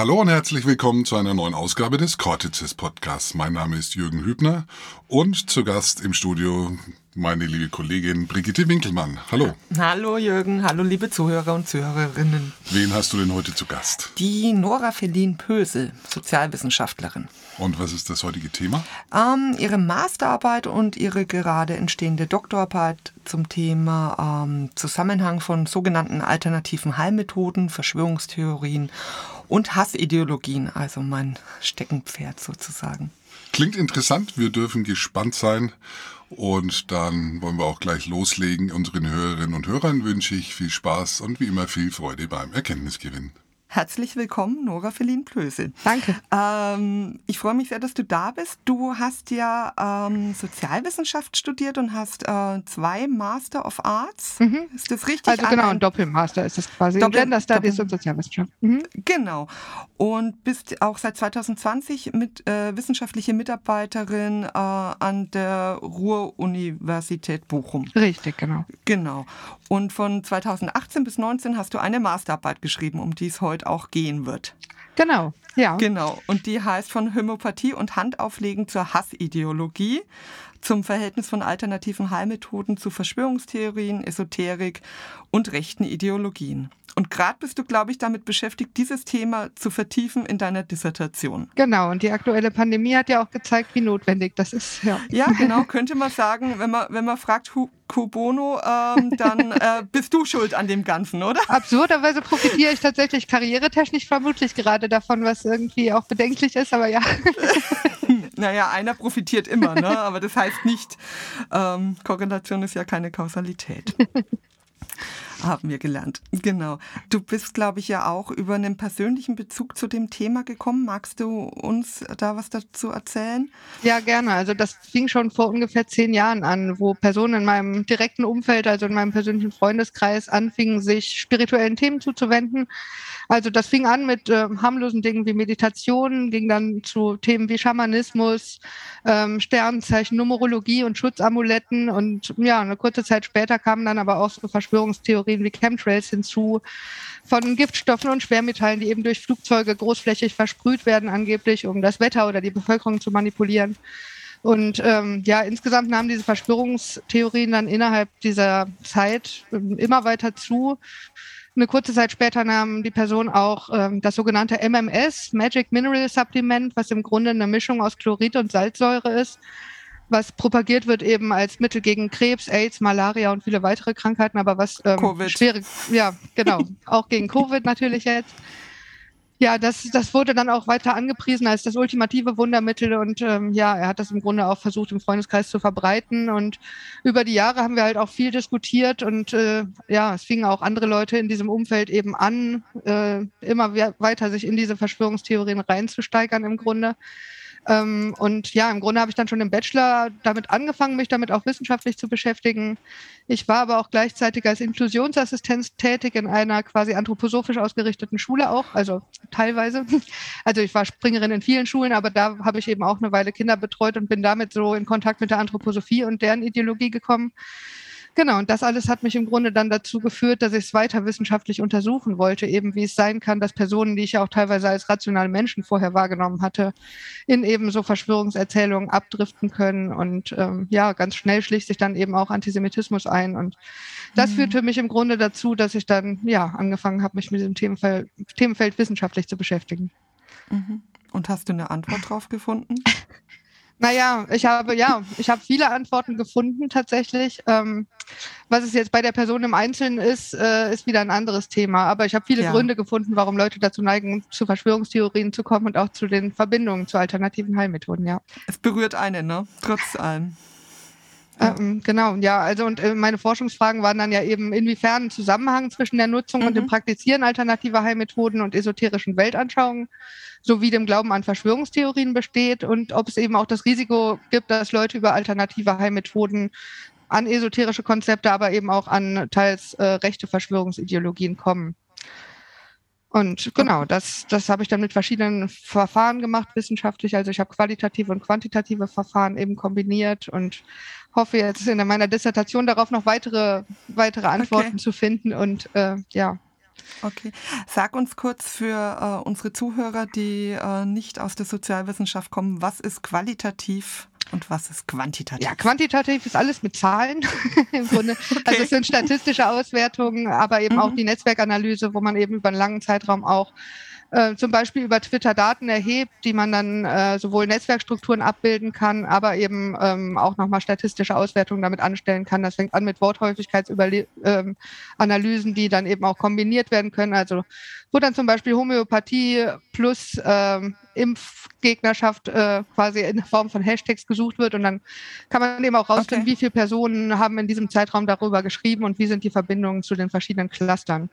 Hallo und herzlich willkommen zu einer neuen Ausgabe des Cortices Podcasts. Mein Name ist Jürgen Hübner und zu Gast im Studio meine liebe Kollegin Brigitte Winkelmann. Hallo. Hallo Jürgen, hallo liebe Zuhörer und Zuhörerinnen. Wen hast du denn heute zu Gast? Die Nora Fehlin-Pösel, Sozialwissenschaftlerin. Und was ist das heutige Thema? Ähm, ihre Masterarbeit und ihre gerade entstehende Doktorarbeit zum Thema ähm, Zusammenhang von sogenannten alternativen Heilmethoden, Verschwörungstheorien und Hassideologien, also mein Steckenpferd sozusagen. Klingt interessant, wir dürfen gespannt sein. Und dann wollen wir auch gleich loslegen. Unseren Hörerinnen und Hörern wünsche ich viel Spaß und wie immer viel Freude beim Erkenntnisgewinn. Herzlich willkommen, Nora Feline Plösel. Danke. Ähm, ich freue mich sehr, dass du da bist. Du hast ja ähm, Sozialwissenschaft studiert und hast äh, zwei Master of Arts. Mhm. Ist das richtig? Also genau, ein Doppelmaster ist das quasi. Doppel- Gender Studies Doppel- und Sozialwissenschaft. Mhm. Genau. Und bist auch seit 2020 mit, äh, wissenschaftliche Mitarbeiterin äh, an der Ruhr-Universität Bochum. Richtig, genau. Genau. Und von 2018 bis 19 hast du eine Masterarbeit geschrieben, um die es heute auch gehen wird. Genau, ja. Genau. Und die heißt von Homöopathie und Handauflegen zur Hassideologie, zum Verhältnis von alternativen Heilmethoden zu Verschwörungstheorien, Esoterik und rechten Ideologien. Und gerade bist du, glaube ich, damit beschäftigt, dieses Thema zu vertiefen in deiner Dissertation. Genau, und die aktuelle Pandemie hat ja auch gezeigt, wie notwendig das ist. Ja. Ja, genau, könnte man sagen, wenn man, wenn man fragt, Hu- Kubono, ähm, dann äh, bist du schuld an dem Ganzen, oder? Absurderweise profitiere ich tatsächlich karrieretechnisch vermutlich gerade davon, was irgendwie auch bedenklich ist, aber ja. Naja, einer profitiert immer, ne? aber das heißt nicht, ähm, Korrelation ist ja keine Kausalität. Haben wir gelernt. Genau. Du bist, glaube ich, ja auch über einen persönlichen Bezug zu dem Thema gekommen. Magst du uns da was dazu erzählen? Ja, gerne. Also das fing schon vor ungefähr zehn Jahren an, wo Personen in meinem direkten Umfeld, also in meinem persönlichen Freundeskreis, anfingen, sich spirituellen Themen zuzuwenden. Also das fing an mit äh, harmlosen Dingen wie Meditation, ging dann zu Themen wie Schamanismus, ähm, Sternzeichen, Numerologie und Schutzamuletten. Und ja, eine kurze Zeit später kamen dann aber auch so Verschwörungstheorien wie Chemtrails hinzu, von Giftstoffen und Schwermetallen, die eben durch Flugzeuge großflächig versprüht werden, angeblich, um das Wetter oder die Bevölkerung zu manipulieren. Und ähm, ja, insgesamt nahmen diese Verschwörungstheorien dann innerhalb dieser Zeit ähm, immer weiter zu. Eine kurze Zeit später nahm die Person auch ähm, das sogenannte MMS, Magic Mineral Supplement, was im Grunde eine Mischung aus Chlorid und Salzsäure ist, was propagiert wird eben als Mittel gegen Krebs, AIDS, Malaria und viele weitere Krankheiten, aber was ähm, schwere, ja, genau, auch gegen Covid natürlich jetzt. Ja, das, das wurde dann auch weiter angepriesen als das ultimative Wundermittel und ähm, ja, er hat das im Grunde auch versucht, im Freundeskreis zu verbreiten und über die Jahre haben wir halt auch viel diskutiert und äh, ja, es fingen auch andere Leute in diesem Umfeld eben an, äh, immer we- weiter sich in diese Verschwörungstheorien reinzusteigern im Grunde. Ähm, und ja, im Grunde habe ich dann schon im Bachelor damit angefangen, mich damit auch wissenschaftlich zu beschäftigen. Ich war aber auch gleichzeitig als Inklusionsassistenz tätig in einer quasi anthroposophisch ausgerichteten Schule auch, also teilweise. Also ich war Springerin in vielen Schulen, aber da habe ich eben auch eine Weile Kinder betreut und bin damit so in Kontakt mit der Anthroposophie und deren Ideologie gekommen. Genau, und das alles hat mich im Grunde dann dazu geführt, dass ich es weiter wissenschaftlich untersuchen wollte, eben wie es sein kann, dass Personen, die ich ja auch teilweise als rationale Menschen vorher wahrgenommen hatte, in eben so Verschwörungserzählungen abdriften können. Und ähm, ja, ganz schnell schlicht sich dann eben auch Antisemitismus ein. Und das Mhm. führte mich im Grunde dazu, dass ich dann ja angefangen habe, mich mit dem Themenfeld, Themenfeld wissenschaftlich zu beschäftigen. Mhm. Und hast du eine Antwort drauf gefunden? Naja, ich habe, ja, ich habe viele Antworten gefunden tatsächlich. Ähm, was es jetzt bei der Person im Einzelnen ist, äh, ist wieder ein anderes Thema. Aber ich habe viele Ja. Gründe gefunden, warum Leute dazu neigen, zu Verschwörungstheorien zu kommen und auch zu den Verbindungen zu alternativen Heilmethoden, ja. Es berührt einen, ne? Trotz allem. Ähm, genau, ja, also und äh, meine Forschungsfragen waren dann ja eben, inwiefern ein Zusammenhang zwischen der Nutzung und dem Mhm. Praktizieren alternativer Heilmethoden und esoterischen Weltanschauungen sowie dem Glauben an Verschwörungstheorien besteht und ob es eben auch das Risiko gibt, dass Leute über alternative Heilmethoden an esoterische Konzepte, aber eben auch an teils äh, rechte Verschwörungsideologien kommen. Und genau, das, das habe ich dann mit verschiedenen Verfahren gemacht, wissenschaftlich. Also ich habe qualitative und quantitative Verfahren eben kombiniert und hoffe jetzt in meiner Dissertation darauf noch weitere, weitere Antworten Okay. zu finden. Und äh, ja, Okay. Sag uns kurz für äh, unsere Zuhörer, die äh, nicht aus der Sozialwissenschaft kommen, was ist qualitativ und was ist quantitativ? Ja, quantitativ ist alles mit Zahlen im Grunde. Okay. Also es sind statistische Auswertungen, aber eben mhm. auch die Netzwerkanalyse, wo man eben über einen langen Zeitraum auch äh, zum Beispiel über Twitter Daten erhebt, die man dann äh, sowohl Netzwerkstrukturen abbilden kann, aber eben ähm, auch nochmal statistische Auswertungen damit anstellen kann. Das fängt an mit Worthäufigkeitsanalysen, ähm, die dann eben auch kombiniert werden können. Also wo dann zum Beispiel Homöopathie plus ähm, Impfgegnerschaft äh, quasi in Form von Hashtags gesucht wird und dann kann man eben auch rausfinden, okay. wie viele Personen haben in diesem Zeitraum darüber geschrieben und wie sind die Verbindungen zu den verschiedenen Clustern.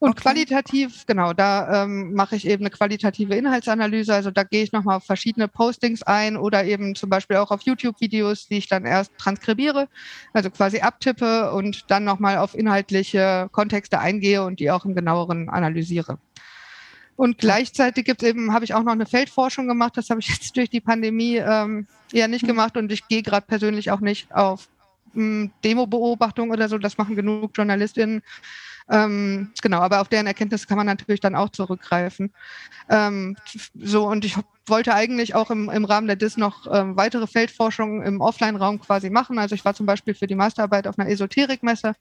Und okay. qualitativ, genau, da ähm, mache ich eben eine qualitative Inhaltsanalyse. Also da gehe ich nochmal auf verschiedene Postings ein oder eben zum Beispiel auch auf YouTube-Videos, die ich dann erst transkribiere, also quasi abtippe und dann nochmal auf inhaltliche Kontexte eingehe und die auch im genaueren analysiere. Und gleichzeitig gibt es eben, habe ich auch noch eine Feldforschung gemacht. Das habe ich jetzt durch die Pandemie ähm, eher nicht mhm. gemacht und ich gehe gerade persönlich auch nicht auf hm, Demo-Beobachtung oder so. Das machen genug JournalistInnen. Ähm, genau, aber auf deren Erkenntnis kann man natürlich dann auch zurückgreifen. Ähm, so, und ich wollte eigentlich auch im, im Rahmen der DIS noch ähm, weitere Feldforschung im Offline-Raum quasi machen. Also ich war zum Beispiel für die Masterarbeit auf einer Esoterikmesse.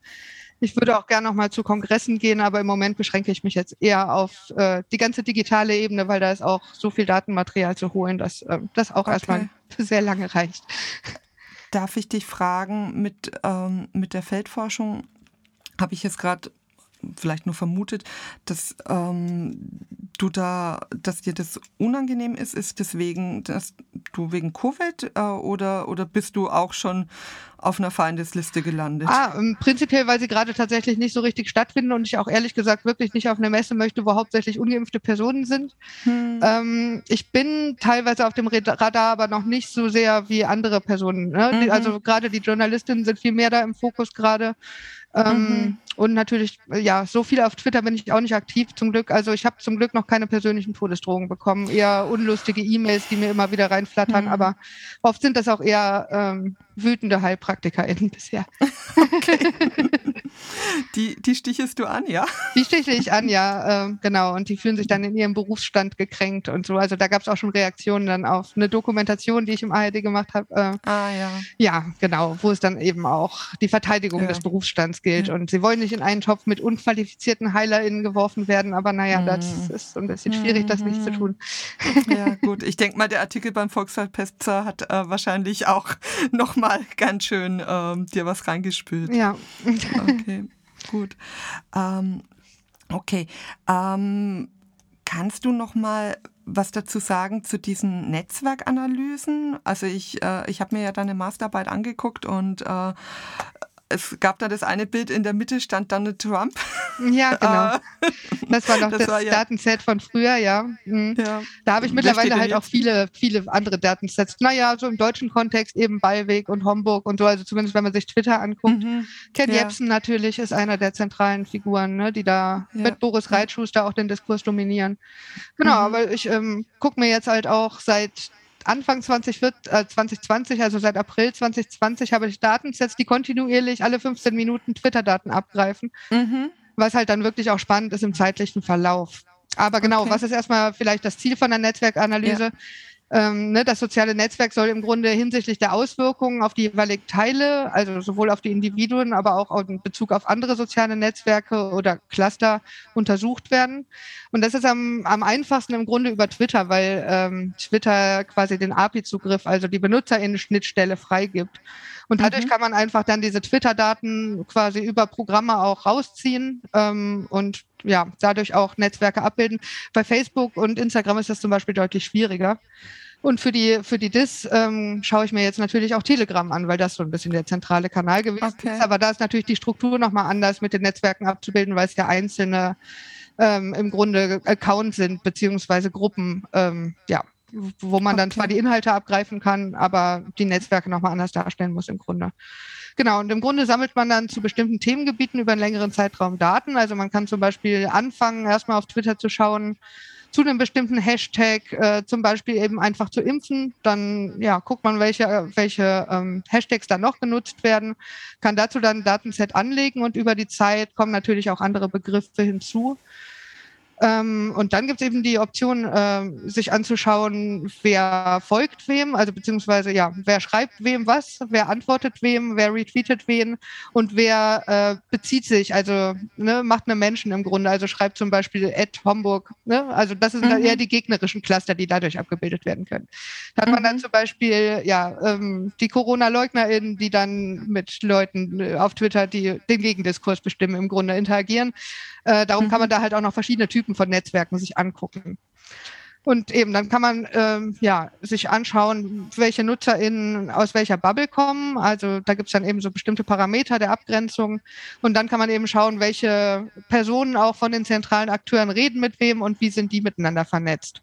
Ich würde auch gerne noch mal zu Kongressen gehen, aber im Moment beschränke ich mich jetzt eher auf äh, die ganze digitale Ebene, weil da ist auch so viel Datenmaterial zu holen, dass äh, das auch okay. erstmal sehr lange reicht. Darf ich dich fragen, mit, ähm, mit der Feldforschung habe ich jetzt gerade vielleicht nur vermutet, dass ähm, du da, dass dir das unangenehm ist, ist deswegen, dass du wegen Covid äh, oder, oder bist du auch schon auf einer Feindesliste gelandet? Ah, ähm, prinzipiell, weil sie gerade tatsächlich nicht so richtig stattfinden und ich auch ehrlich gesagt wirklich nicht auf eine Messe möchte, wo hauptsächlich ungeimpfte Personen sind. Hm. Ähm, ich bin teilweise auf dem Radar, aber noch nicht so sehr wie andere Personen. Ne? Mhm. Also gerade die Journalistinnen sind viel mehr da im Fokus gerade. Ähm, mhm. Und natürlich, ja, so viel auf Twitter bin ich auch nicht aktiv, zum Glück. Also ich habe zum Glück noch keine persönlichen Todesdrohungen bekommen, eher unlustige E-Mails, die mir immer wieder reinflattern, mhm. aber oft sind das auch eher ähm, wütende HeilpraktikerInnen bisher. Okay. Die, die stichest du an, ja? Die stiche ich an, ja, äh, genau. Und die fühlen sich dann in ihrem Berufsstand gekränkt und so. Also da gab es auch schon Reaktionen dann auf eine Dokumentation, die ich im ARD gemacht habe. Äh, ah, ja. Ja, genau, wo es dann eben auch die Verteidigung ja. des Berufsstands gilt. Und sie wollen nicht in einen Topf mit unqualifizierten HeilerInnen geworfen werden, aber naja, mhm. das ist so ein bisschen schwierig, das nicht zu tun. Ja, gut. Ich denke mal, der Artikel beim Volkswahlpester hat äh, wahrscheinlich auch nochmal ganz schön äh, dir was reingespült. Ja. Okay gut. Ähm, okay. Ähm, kannst du noch mal was dazu sagen zu diesen Netzwerkanalysen? Also ich, äh, ich habe mir ja deine Masterarbeit angeguckt und äh, es gab da das eine Bild, in der Mitte stand Donald Trump. Ja, genau. Äh, das war noch das, das war, ja. Datenset von früher, ja. Mhm. ja. Da habe ich mittlerweile halt auch viele, viele andere Datensets. Naja, so im deutschen Kontext eben Ballweg und Homburg und so, also zumindest wenn man sich Twitter anguckt. Mhm. Ken ja. Jebsen natürlich ist einer der zentralen Figuren, ne, die da ja. mit Boris Reitschuster auch den Diskurs dominieren. Genau, mhm. aber ich ähm, gucke mir jetzt halt auch seit Anfang 20, äh, 2020, also seit April 2020, habe ich Datensets, die kontinuierlich alle 15 Minuten Twitter-Daten abgreifen, mhm. was halt dann wirklich auch spannend ist im zeitlichen Verlauf. Aber genau, okay. was ist erstmal vielleicht das Ziel von der Netzwerkanalyse? Ja. Ähm, ne, das soziale Netzwerk soll im Grunde hinsichtlich der Auswirkungen auf die jeweiligen Teile, also sowohl auf die Individuen, aber auch in Bezug auf andere soziale Netzwerke oder Cluster untersucht werden. Und das ist am, am einfachsten im Grunde über Twitter, weil ähm, Twitter quasi den API-Zugriff, also die Benutzerinnen-Schnittstelle freigibt. Und dadurch mhm. kann man einfach dann diese Twitter-Daten quasi über Programme auch rausziehen ähm, und ja, dadurch auch Netzwerke abbilden. Bei Facebook und Instagram ist das zum Beispiel deutlich schwieriger. Und für die, für die DIS ähm, schaue ich mir jetzt natürlich auch Telegram an, weil das so ein bisschen der zentrale Kanal gewesen okay. ist. Aber da ist natürlich die Struktur nochmal anders mit den Netzwerken abzubilden, weil es ja einzelne ähm, im Grunde Accounts sind, beziehungsweise Gruppen, ähm, ja, wo man okay. dann zwar die Inhalte abgreifen kann, aber die Netzwerke nochmal anders darstellen muss im Grunde. Genau, und im Grunde sammelt man dann zu bestimmten Themengebieten über einen längeren Zeitraum Daten. Also man kann zum Beispiel anfangen, erstmal auf Twitter zu schauen, zu einem bestimmten Hashtag, äh, zum Beispiel eben einfach zu impfen. Dann ja, guckt man, welche, welche ähm, Hashtags da noch genutzt werden, kann dazu dann ein Datenset anlegen und über die Zeit kommen natürlich auch andere Begriffe hinzu. Ähm, und dann gibt es eben die Option, äh, sich anzuschauen, wer folgt wem, also beziehungsweise ja, wer schreibt wem was, wer antwortet wem, wer retweetet wen und wer äh, bezieht sich, also ne, macht eine Menschen im Grunde, also schreibt zum Beispiel Ed Homburg, ne? also das sind mhm. eher die gegnerischen Cluster, die dadurch abgebildet werden können. Da hat mhm. man dann mhm. zum Beispiel ja ähm, die Corona-LeugnerInnen, die dann mit Leuten äh, auf Twitter, die den Gegendiskurs bestimmen, im Grunde interagieren. Äh, darum mhm. kann man da halt auch noch verschiedene Typen von Netzwerken sich angucken. Und eben, dann kann man ähm, ja, sich anschauen, welche NutzerInnen aus welcher Bubble kommen. Also da gibt es dann eben so bestimmte Parameter der Abgrenzung. Und dann kann man eben schauen, welche Personen auch von den zentralen Akteuren reden mit wem und wie sind die miteinander vernetzt.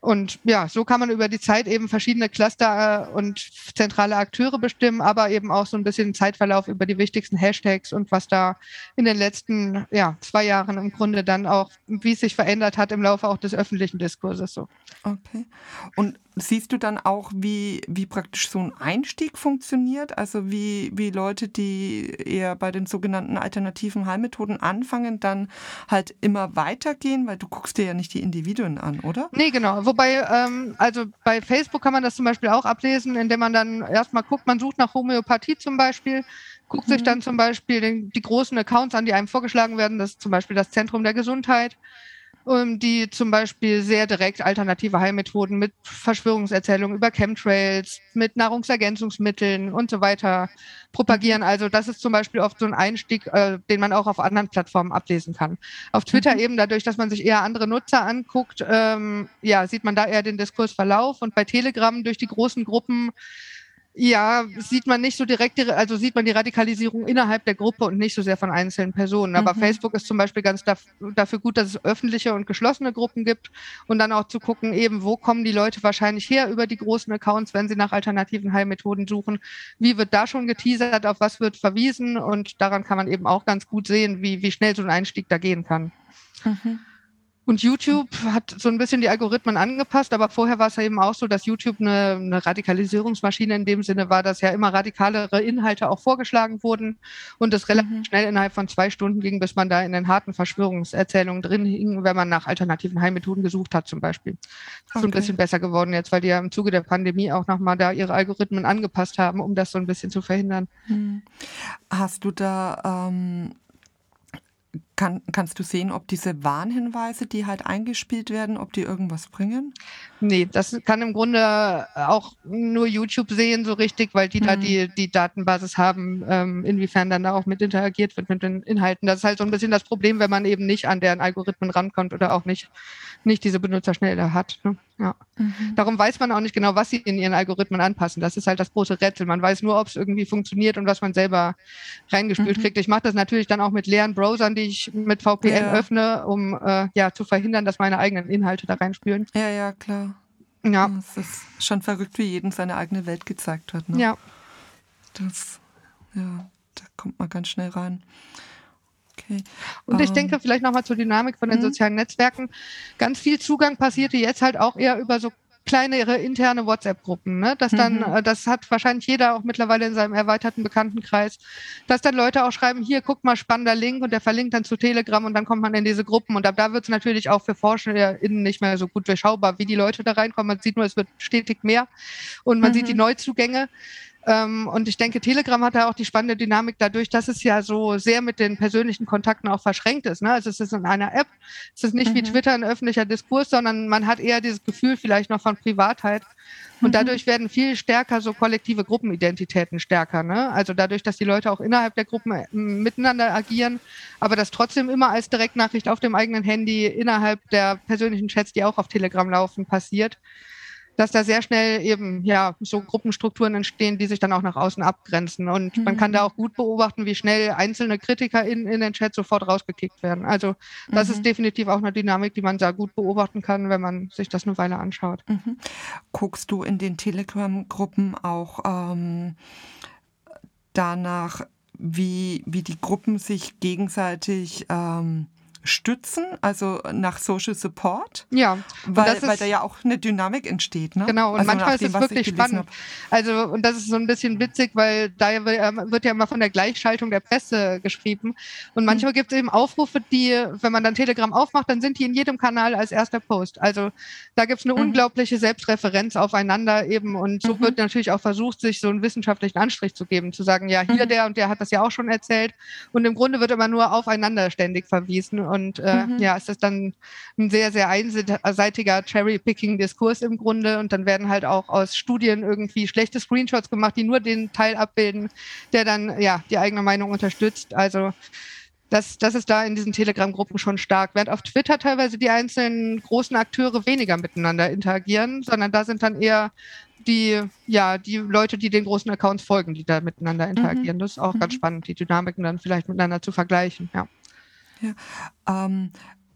Und ja, so kann man über die Zeit eben verschiedene Cluster äh, und zentrale Akteure bestimmen, aber eben auch so ein bisschen Zeitverlauf über die wichtigsten Hashtags und was da in den letzten ja, zwei Jahren im Grunde dann auch, wie es sich verändert hat im Laufe auch des öffentlichen Diskurses so. Okay. Und siehst du dann auch, wie, wie praktisch so ein Einstieg funktioniert? Also wie, wie Leute, die eher bei den sogenannten alternativen Heilmethoden anfangen, dann halt immer weitergehen, weil du guckst dir ja nicht die Individuen an, oder? Nee, genau. Wobei, ähm, also bei Facebook kann man das zum Beispiel auch ablesen, indem man dann erstmal guckt, man sucht nach Homöopathie zum Beispiel, guckt mhm. sich dann zum Beispiel den, die großen Accounts an, die einem vorgeschlagen werden, das ist zum Beispiel das Zentrum der Gesundheit die zum Beispiel sehr direkt alternative Heilmethoden mit Verschwörungserzählungen über Chemtrails, mit Nahrungsergänzungsmitteln und so weiter propagieren. Also das ist zum Beispiel oft so ein Einstieg, äh, den man auch auf anderen Plattformen ablesen kann. Auf Twitter mhm. eben dadurch, dass man sich eher andere Nutzer anguckt, ähm, ja, sieht man da eher den Diskursverlauf und bei Telegram durch die großen Gruppen ja, sieht man nicht so direkt, also sieht man die Radikalisierung innerhalb der Gruppe und nicht so sehr von einzelnen Personen. Aber mhm. Facebook ist zum Beispiel ganz dafür gut, dass es öffentliche und geschlossene Gruppen gibt und dann auch zu gucken, eben, wo kommen die Leute wahrscheinlich her über die großen Accounts, wenn sie nach alternativen Heilmethoden suchen. Wie wird da schon geteasert, auf was wird verwiesen und daran kann man eben auch ganz gut sehen, wie, wie schnell so ein Einstieg da gehen kann. Mhm. Und YouTube hat so ein bisschen die Algorithmen angepasst, aber vorher war es ja eben auch so, dass YouTube eine, eine, Radikalisierungsmaschine in dem Sinne war, dass ja immer radikalere Inhalte auch vorgeschlagen wurden und es relativ mhm. schnell innerhalb von zwei Stunden ging, bis man da in den harten Verschwörungserzählungen drin hing, wenn man nach alternativen Heilmethoden gesucht hat zum Beispiel. Das ist okay. so ein bisschen besser geworden jetzt, weil die ja im Zuge der Pandemie auch nochmal da ihre Algorithmen angepasst haben, um das so ein bisschen zu verhindern. Mhm. Hast du da ähm kann, kannst du sehen, ob diese Warnhinweise, die halt eingespielt werden, ob die irgendwas bringen? Nee, das kann im Grunde auch nur YouTube sehen, so richtig, weil die mhm. da die, die Datenbasis haben, ähm, inwiefern dann da auch mit interagiert wird mit den Inhalten. Das ist halt so ein bisschen das Problem, wenn man eben nicht an deren Algorithmen rankommt oder auch nicht, nicht diese Benutzerschnelle hat. Ne? Ja. Mhm. Darum weiß man auch nicht genau, was sie in ihren Algorithmen anpassen. Das ist halt das große Rätsel. Man weiß nur, ob es irgendwie funktioniert und was man selber reingespült mhm. kriegt. Ich mache das natürlich dann auch mit leeren Browsern, die ich mit VPN ja. öffne, um äh, ja zu verhindern, dass meine eigenen Inhalte da reinspülen. Ja, ja, klar. Ja. Es ist schon verrückt, wie jedem seine eigene Welt gezeigt hat. Ne? Ja. Das, ja, da kommt man ganz schnell rein. Okay. Und ich ähm, denke vielleicht nochmal zur Dynamik von den mhm. sozialen Netzwerken. Ganz viel Zugang passierte jetzt halt auch eher über so kleinere interne WhatsApp-Gruppen. Ne? Das dann, mhm. Äh, das hat wahrscheinlich jeder auch mittlerweile in seinem erweiterten Bekanntenkreis, dass dann Leute auch schreiben, hier, guck mal, spannender Link und der verlinkt dann zu Telegram und dann kommt man in diese Gruppen und ab da wird es natürlich auch für ForscherInnen nicht mehr so gut durchschaubar, wie die Leute da reinkommen. Man sieht nur, es wird stetig mehr und man mhm. sieht die Neuzugänge. Ähm, und ich denke, Telegram hat da auch die spannende Dynamik dadurch, dass es ja so sehr mit den persönlichen Kontakten auch verschränkt ist. Ne? Also es ist in einer App, es ist nicht mhm. wie Twitter ein öffentlicher Diskurs, sondern man hat eher dieses Gefühl vielleicht noch von Privatheit. Und mhm. dadurch werden viel stärker so kollektive Gruppenidentitäten stärker. Ne? Also dadurch, dass die Leute auch innerhalb der Gruppen äh, miteinander agieren, aber das trotzdem immer als Direktnachricht auf dem eigenen Handy innerhalb der persönlichen Chats, die auch auf Telegram laufen, passiert dass da sehr schnell eben ja so Gruppenstrukturen entstehen, die sich dann auch nach außen abgrenzen. Und mhm. man kann da mhm. auch gut beobachten, wie schnell einzelne Kritiker in, in den Chat sofort rausgekickt werden. Also das mhm. ist definitiv auch eine Dynamik, die man da gut beobachten kann, wenn man sich das eine Weile anschaut. Mhm. Guckst du in den Telegram-Gruppen auch ähm, danach, wie, wie die Gruppen sich gegenseitig ähm, stützen, also nach Social Support. Ja, weil, ist, weil da ja auch eine Dynamik entsteht. Ne? Genau, und also manchmal dem, ist es wirklich spannend. Hab. Also, und das ist so ein bisschen witzig, weil da wird ja immer von der Gleichschaltung der Presse geschrieben. Und manchmal mhm. gibt es eben Aufrufe, die, wenn man dann Telegram aufmacht, dann sind die in jedem Kanal als erster Post. Also da gibt es eine mhm. unglaubliche Selbstreferenz aufeinander eben. Und so mhm. wird natürlich auch versucht, sich so einen wissenschaftlichen Anstrich zu geben, zu sagen, ja, hier mhm. der und der hat das ja auch schon erzählt. Und im Grunde wird immer nur aufeinander ständig verwiesen. Und äh, mhm. ja, es ist dann ein sehr, sehr einseitiger Cherry-Picking-Diskurs im Grunde. Und dann werden halt auch aus Studien irgendwie schlechte Screenshots gemacht, die nur den Teil abbilden, der dann ja die eigene Meinung unterstützt. Also das, das ist da in diesen Telegram-Gruppen schon stark. Während auf Twitter teilweise die einzelnen großen Akteure weniger miteinander interagieren, sondern da sind dann eher die, ja, die Leute, die den großen Accounts folgen, die da miteinander mhm. interagieren. Mhm. Das ist auch mhm. ganz spannend, die Dynamiken dann vielleicht miteinander zu vergleichen. Ja. Ja ähm,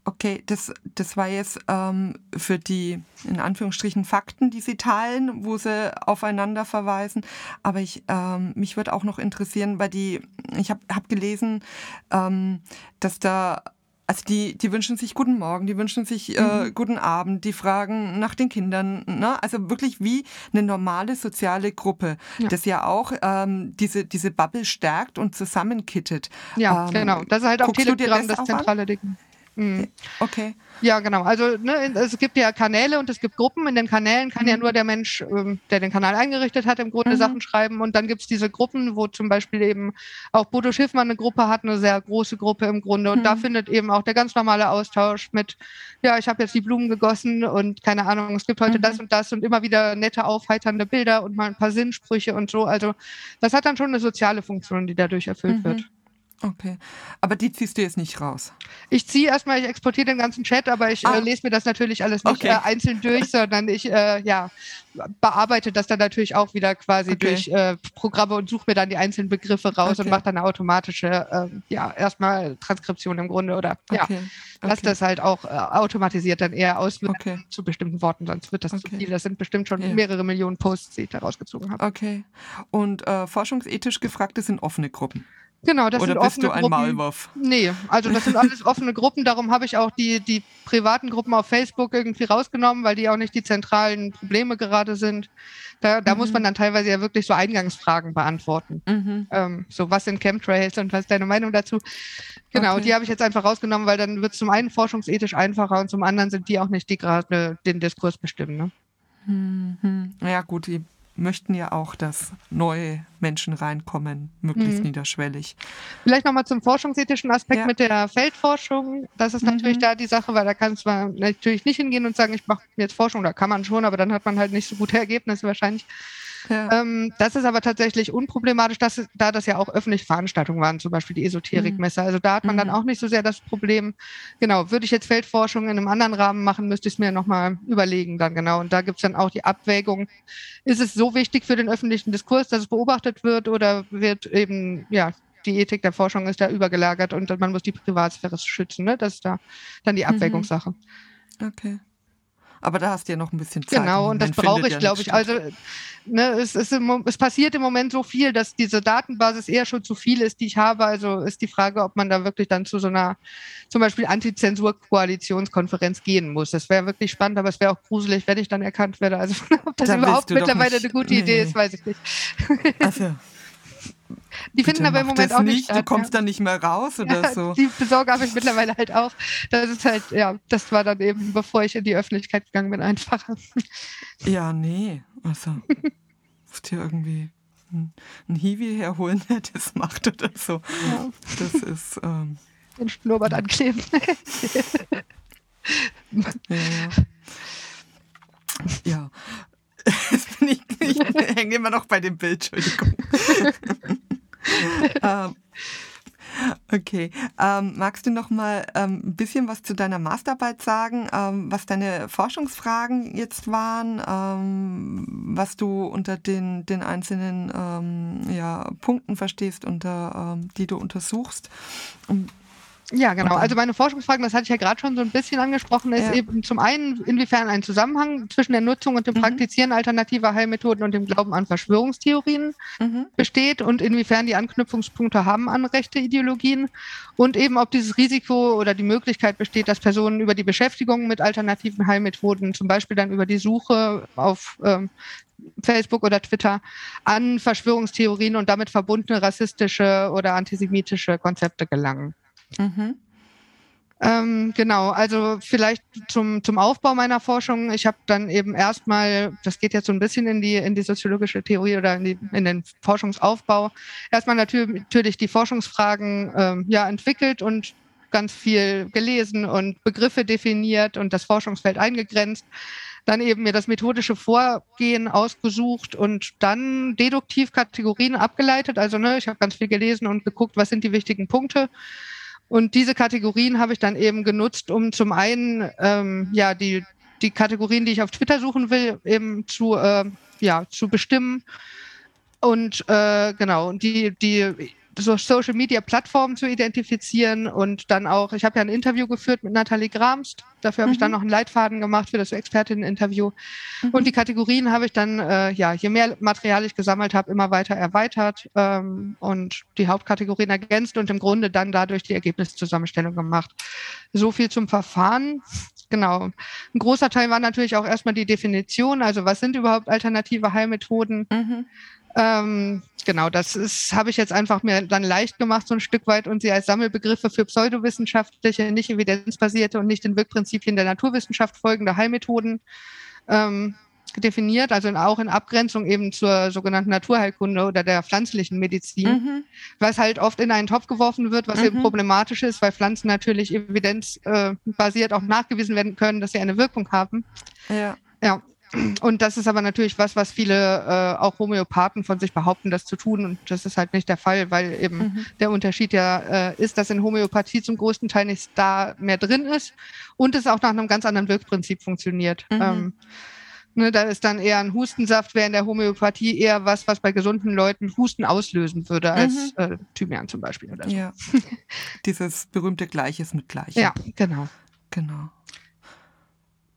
Okay, das, das war jetzt ähm, für die, in Anführungsstrichen, Fakten, die Sie teilen, wo Sie aufeinander verweisen. Aber ich, ähm, mich würde auch noch interessieren, weil die, ich habe hab gelesen, ähm, dass da also die, die wünschen sich guten Morgen, die wünschen sich äh, mhm. guten Abend, die fragen nach den Kindern. Ne? Also wirklich wie eine normale soziale Gruppe, ja. das ja auch ähm, diese, diese Bubble stärkt und zusammenkittet. Ja, ähm, genau. Das ist halt auf Telegram das, das zentrale Ding. Mhm. Okay. Ja, genau. Also ne, es gibt ja Kanäle und es gibt Gruppen. In den Kanälen kann mhm. ja nur der Mensch, ähm, der den Kanal eingerichtet hat, im Grunde mhm. Sachen schreiben. Und dann gibt es diese Gruppen, wo zum Beispiel eben auch Bodo Schiffmann eine Gruppe hat, eine sehr große Gruppe im Grunde. Und mhm. da findet eben auch der ganz normale Austausch mit, ja, ich habe jetzt die Blumen gegossen und keine Ahnung, es gibt heute das mhm. und das und immer wieder nette, aufheiternde Bilder und mal ein paar Sinnsprüche und so. Also das hat dann schon eine soziale Funktion, die dadurch erfüllt mhm. wird. Okay. Aber die ziehst du jetzt nicht raus? Ich ziehe erstmal, ich exportiere den ganzen Chat, aber ich äh, ah. äh, lese mir das natürlich alles nicht okay. äh, einzeln durch, sondern ich äh, ja, bearbeite das dann natürlich auch wieder quasi okay. durch äh, Programme und suche mir dann die einzelnen Begriffe raus okay. und mache dann eine automatische, ähm, ja, erstmal Transkription im Grunde oder ja, lass das halt auch äh, automatisiert dann eher aus zu bestimmten Worten, sonst wird das zu viel. Das sind bestimmt schon ja. mehrere Millionen Posts, die ich da rausgezogen habe. Okay. Und forschungsethisch gefragte sind offene Gruppen. Genau, das Oder sind bist offene du ein Gruppen. Maulwurf? Nee, also das sind alles offene Gruppen. Darum habe ich auch die, die privaten Gruppen auf Facebook irgendwie rausgenommen, weil die auch nicht die zentralen Probleme gerade sind. Da, da mhm. muss man dann teilweise ja wirklich so Eingangsfragen beantworten. Mhm. Ähm, so, was sind Chemtrails und was ist deine Meinung dazu? Genau, okay. die habe ich jetzt einfach rausgenommen, weil dann wird es zum einen forschungsethisch einfacher und zum anderen sind die auch nicht die gerade den Diskurs bestimmen. Ne? Mhm. Ja, gut, die möchten ja auch, dass neue Menschen reinkommen, möglichst mhm. niederschwellig. Vielleicht nochmal zum forschungsethischen Aspekt ja. mit der Feldforschung. Das ist natürlich mhm. da die Sache, weil da kann man natürlich nicht hingehen und sagen, ich mache jetzt Forschung, da kann man schon, aber dann hat man halt nicht so gute Ergebnisse wahrscheinlich. Ja. Ähm, das ist aber tatsächlich unproblematisch, dass, da das ja auch öffentliche Veranstaltungen waren, zum Beispiel die Esoterikmesse. Mhm. Also da hat man mhm. dann auch nicht so sehr das Problem, genau, würde ich jetzt Feldforschung in einem anderen Rahmen machen, müsste ich es mir nochmal überlegen dann genau. Und da gibt es dann auch die Abwägung, ist es so wichtig für den öffentlichen Diskurs, dass es beobachtet wird oder wird eben, ja, die Ethik der Forschung ist da übergelagert und man muss die Privatsphäre schützen. Ne? Das ist da dann die mhm. Abwägungssache. Okay. Aber da hast du ja noch ein bisschen Zeit. Genau, und das brauche ich, glaube ich. Also ne, es, es, es, passiert im Moment so viel, dass diese Datenbasis eher schon zu viel ist, die ich habe. Also ist die Frage, ob man da wirklich dann zu so einer zum Beispiel Antizensur-Koalitionskonferenz gehen muss. Das wäre wirklich spannend, aber es wäre auch gruselig, wenn ich dann erkannt werde. Also ob das da überhaupt mittlerweile eine gute nee. Idee ist, weiß ich nicht. Also. Die Bitte finden aber im Moment auch nicht. nicht statt, du kommst ja. dann nicht mehr raus oder ja, so. Die Besorge habe ich mittlerweile halt auch. Das ist halt, ja, das war dann eben, bevor ich in die Öffentlichkeit gegangen bin, einfacher. Ja, nee. Also, musst dir irgendwie einen Hiwi herholen, der das macht oder so. Ja. Das ist. Ähm, Den Schnurrbart ankleben. ja, ja. Ja. Jetzt bin ich, ich hänge immer noch bei dem Bild, Entschuldigung. ähm, okay. Ähm, magst du noch mal ähm, ein bisschen was zu deiner Masterarbeit sagen, ähm, was deine Forschungsfragen jetzt waren, ähm, was du unter den, den einzelnen ja, Punkten verstehst, unter, die du untersuchst? Ja, genau. Also meine Forschungsfragen, das hatte ich ja gerade schon so ein bisschen angesprochen, ist ja. eben zum einen, inwiefern ein Zusammenhang zwischen der Nutzung und dem mhm. Praktizieren alternativer Heilmethoden und dem Glauben an Verschwörungstheorien mhm. besteht und inwiefern die Anknüpfungspunkte haben an rechte Ideologien und eben ob dieses Risiko oder die Möglichkeit besteht, dass Personen über die Beschäftigung mit alternativen Heilmethoden, zum Beispiel dann über die Suche auf ähm, Facebook oder Twitter an Verschwörungstheorien und damit verbundene rassistische oder antisemitische Konzepte gelangen. Mhm. Ähm, genau, also vielleicht zum, zum Aufbau meiner Forschung. Ich habe dann eben erstmal, das geht jetzt so ein bisschen in die, in die soziologische Theorie oder in, die, in den Forschungsaufbau, erstmal natürlich, natürlich die Forschungsfragen ähm, ja, entwickelt und ganz viel gelesen und Begriffe definiert und das Forschungsfeld eingegrenzt dann eben mir das methodische Vorgehen ausgesucht und dann deduktiv Kategorien abgeleitet. Also ne, ich habe ganz viel gelesen und geguckt, was sind die wichtigen Punkte. Und diese Kategorien habe ich dann eben genutzt, um zum einen ähm, ja die die Kategorien, die ich auf Twitter suchen will, eben zu äh, ja zu bestimmen. Und äh, genau die die so Social Media Plattformen zu identifizieren und dann auch, ich habe ja ein Interview geführt mit Nathalie Gramst, dafür habe mhm. ich dann mhm. noch einen Leitfaden gemacht für das Expertinnen-Interview. Mhm. Und die Kategorien habe ich dann, äh, ja, je mehr Material ich gesammelt habe, immer weiter erweitert ähm, und die Hauptkategorien ergänzt und im Grunde dann dadurch die Ergebniszusammenstellung gemacht. So viel zum Verfahren. Genau. Ein großer Teil war natürlich auch erstmal die Definition, also was sind überhaupt alternative Heilmethoden? Mhm. Ähm, genau, das habe ich jetzt einfach mir dann leicht gemacht, so ein Stück weit, und sie als Sammelbegriffe für pseudowissenschaftliche, nicht evidenzbasierte und nicht den Wirkprinzipien der Naturwissenschaft folgende Heilmethoden ähm, definiert, also auch in Abgrenzung eben zur sogenannten Naturheilkunde oder der pflanzlichen Medizin, mhm. was halt oft in einen Topf geworfen wird, was mhm. eben problematisch ist, weil Pflanzen natürlich evidenzbasiert auch nachgewiesen werden können, dass sie eine Wirkung haben. Ja. Ja, und das ist aber natürlich was, was viele äh, auch Homöopathen von sich behaupten, das zu tun. Und das ist halt nicht der Fall, weil eben mhm. der Unterschied ja äh, ist, dass in Homöopathie zum größten Teil nichts da mehr drin ist und es auch nach einem ganz anderen Wirkprinzip funktioniert. Mhm. Ähm, ne, da ist dann eher ein Hustensaft, wäre in der Homöopathie eher was, was bei gesunden Leuten Husten auslösen würde, als mhm. äh, Thymian zum Beispiel. Oder so. Ja. Dieses berühmte Gleiches mit Gleichem. Ja, genau. Genau.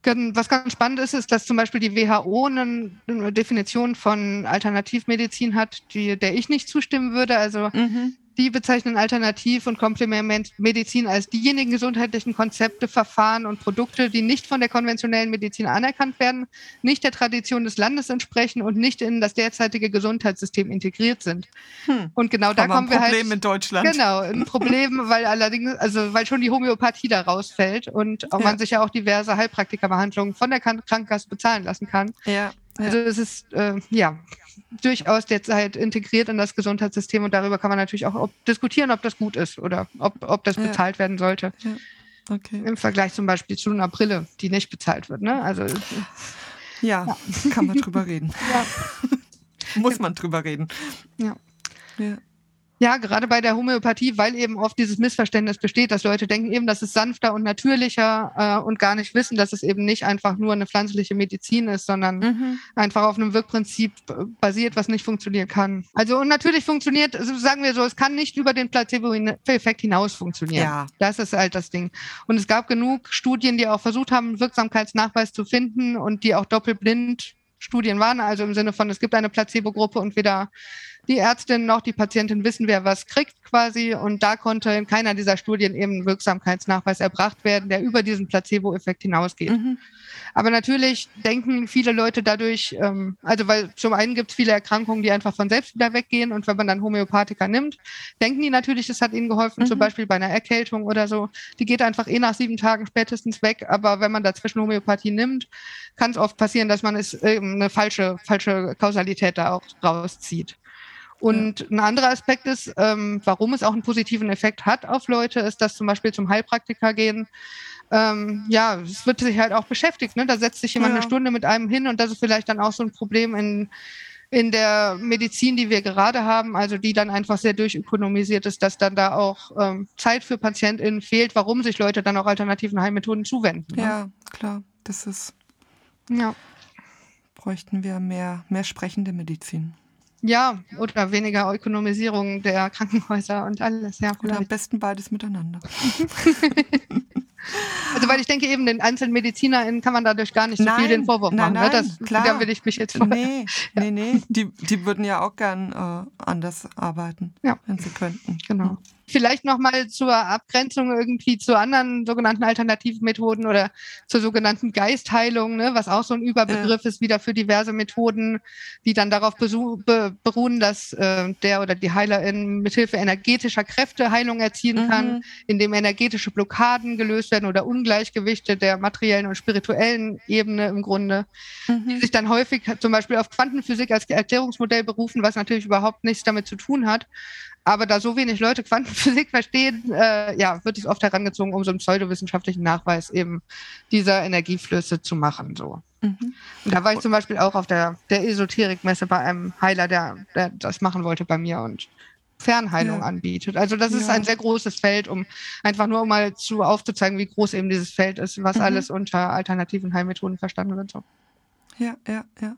Was ganz spannend ist, ist, dass zum Beispiel die WHO eine, Definition von Alternativmedizin hat, die, der ich nicht zustimmen würde. Also mhm. Die bezeichnen Alternativ- und Komplementmedizin als diejenigen gesundheitlichen Konzepte, Verfahren und Produkte, die nicht von der konventionellen Medizin anerkannt werden, nicht der Tradition des Landes entsprechen und nicht in das derzeitige Gesundheitssystem integriert sind. Hm. Und genau da kommen wir halt. Ein Problem in Deutschland. Genau, ein Problem, weil allerdings, also weil schon die Homöopathie da rausfällt und ja. man sich ja auch diverse Heilpraktikerbehandlungen von der Krankenkasse bezahlen lassen kann. Ja. Also es ist äh, ja durchaus derzeit integriert in das Gesundheitssystem und darüber kann man natürlich auch ob, diskutieren, ob das gut ist oder ob, ob das bezahlt ja. werden sollte. Ja. Okay. Im Vergleich zum Beispiel zu einer Brille, die nicht bezahlt wird. Ne? Also, ja, ja, kann man drüber reden. Muss man drüber reden. Ja. ja. Ja, gerade bei der Homöopathie, weil eben oft dieses Missverständnis besteht, dass Leute denken eben, das ist sanfter und natürlicher äh, und gar nicht wissen, dass es eben nicht einfach nur eine pflanzliche Medizin ist, sondern mhm. einfach auf einem Wirkprinzip basiert, was nicht funktionieren kann. Also und natürlich funktioniert, also sagen wir so, es kann nicht über den Placebo-Effekt hinaus funktionieren. Ja. Das ist halt das Ding. Und es gab genug Studien, die auch versucht haben, einen Wirksamkeitsnachweis zu finden und die auch doppelblind Studien waren, also im Sinne von, es gibt eine Placebo-Gruppe und weder die Ärztin noch die Patientin wissen, wer was kriegt quasi. Und da konnte in keiner dieser Studien eben Wirksamkeitsnachweis erbracht werden, der über diesen Placebo-Effekt hinausgeht. Mhm. Aber natürlich denken viele Leute dadurch, ähm, also weil zum einen gibt es viele Erkrankungen, die einfach von selbst wieder weggehen und wenn man dann Homöopathika nimmt, denken die natürlich, das hat ihnen geholfen, mhm. zum Beispiel bei einer Erkältung oder so. Die geht einfach eh nach sieben Tagen spätestens weg, aber wenn man dazwischen Homöopathie nimmt, kann es oft passieren, dass man es ähm, eine falsche, falsche Kausalität da auch rauszieht. Und ein anderer Aspekt ist, ähm, warum es auch einen positiven Effekt hat auf Leute, ist, dass zum Beispiel zum Heilpraktiker gehen. Ähm, ja, es wird sich halt auch beschäftigt. Ne? Da setzt sich jemand ja. eine Stunde mit einem hin und das ist vielleicht dann auch so ein Problem in, in der Medizin, die wir gerade haben, also die dann einfach sehr durchökonomisiert ist, dass dann da auch ähm, Zeit für PatientInnen fehlt, warum sich Leute dann auch alternativen Heilmethoden zuwenden. Ne? Ja, klar, das ist. Ja. Bräuchten wir mehr, mehr sprechende Medizin. Ja, oder weniger Ökonomisierung der Krankenhäuser und alles. Ja, oder am besten beides miteinander. Also weil ich denke eben, den einzelnen MedizinerInnen kann man dadurch gar nicht so nein, viel den Vorwurf nein, machen. Ne? Nein, das, klar. Da will ich mich jetzt vorher. Nee, ja. nee, nee. Die, die würden ja auch gern äh, anders arbeiten, ja. wenn sie könnten. Genau. Vielleicht nochmal zur Abgrenzung irgendwie zu anderen sogenannten alternativen Methoden oder zur sogenannten Geistheilung, ne, was auch so ein Überbegriff äh. ist wieder für diverse Methoden, die dann darauf be beruhen, dass äh, der oder die Heilerin mithilfe energetischer Kräfte Heilung erzielen mhm. kann, indem energetische Blockaden gelöst werden oder Ungleichgewichte der materiellen und spirituellen Ebene im Grunde, mhm. die sich dann häufig zum Beispiel auf Quantenphysik als Erklärungsmodell berufen, was natürlich überhaupt nichts damit zu tun hat. Aber da so wenig Leute Quantenphysik verstehen, äh, ja, wird es oft herangezogen, um so einen pseudowissenschaftlichen Nachweis eben dieser Energieflüsse zu machen. So. Mhm. Und da war ich zum Beispiel auch auf der, der Esoterikmesse bei einem Heiler, der, der das machen wollte bei mir und Fernheilung ja. anbietet. Also das ja. ist ein sehr großes Feld, um einfach nur mal zu aufzuzeigen, wie groß eben dieses Feld ist, was mhm. alles unter alternativen Heilmethoden verstanden wird. So ja, ja, ja.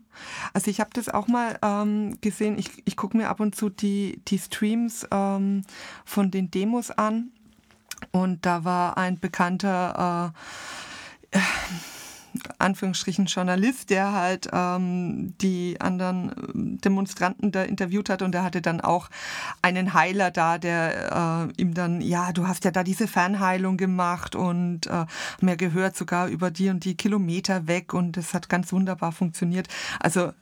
Also ich habe das auch mal ähm, gesehen. Ich, ich gucke mir ab und zu die, die Streams ähm, von den Demos an. Und da war ein bekannter äh, Anführungsstrichen Journalist, der halt ähm, die anderen ähm, Demonstranten da interviewt hat und der hatte dann auch einen Heiler da, der äh, ihm dann, ja, du hast ja da diese Fernheilung gemacht und äh, mehr gehört sogar über die und die Kilometer weg und das hat ganz wunderbar funktioniert. Also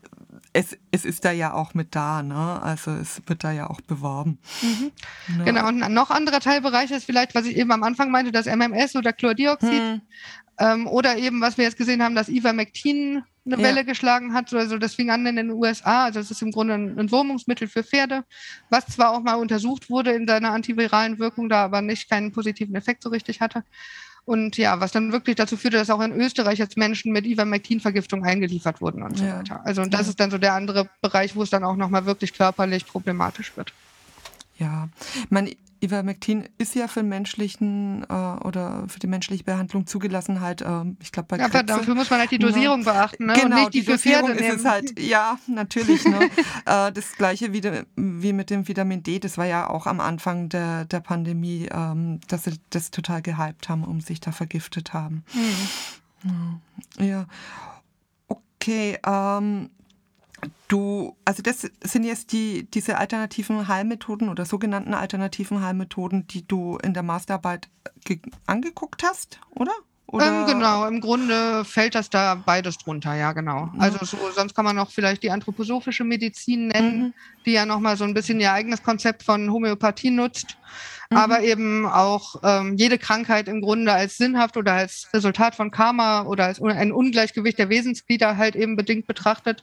es, es ist da ja auch mit da, ne? Also es wird da ja auch beworben. Mhm. Ne? Genau, und noch anderer Teilbereich ist vielleicht, was ich eben am Anfang meinte, das MMS oder Chlordioxid. Hm. Ähm, oder eben, was wir jetzt gesehen haben, dass Ivermectin eine ja. Welle geschlagen hat. Also das fing an in den USA. Also es ist im Grunde ein, Wurmungsmittel für Pferde, was zwar auch mal untersucht wurde in seiner antiviralen Wirkung, da aber nicht keinen positiven Effekt so richtig hatte. Und ja, was dann wirklich dazu führte, dass auch in Österreich jetzt Menschen mit Ivermectin-Vergiftung eingeliefert wurden und so ja. weiter. Also und das ist dann so der andere Bereich, wo es dann auch nochmal wirklich körperlich problematisch wird. Ja, man, Ivermectin ist ja für menschlichen äh, oder für die menschliche Behandlung zugelassen halt, äh, ich glaube bei ja, Aber dafür muss man halt die Dosierung ja. beachten, ne? Genau, Und nicht die, die Dosierung ist es halt, ja, natürlich. Ne? äh, das gleiche wie, de, wie mit dem Vitamin D, das war ja auch am Anfang der, der Pandemie, ähm, dass sie das total gehypt haben, um sich da vergiftet haben. Mhm. Ja. Okay, ähm, Du, also das sind jetzt die, diese alternativen Heilmethoden oder sogenannten alternativen Heilmethoden, die du in der Masterarbeit angeguckt hast, oder? Ähm, genau, im Grunde fällt das da beides drunter, ja, genau. Mhm. Also so, sonst kann man noch vielleicht die anthroposophische Medizin nennen, mhm. die ja nochmal so ein bisschen ihr eigenes Konzept von Homöopathie nutzt, mhm. aber eben auch ähm, jede Krankheit im Grunde als sinnhaft oder als Resultat von Karma oder als ein Ungleichgewicht der Wesensglieder halt eben bedingt betrachtet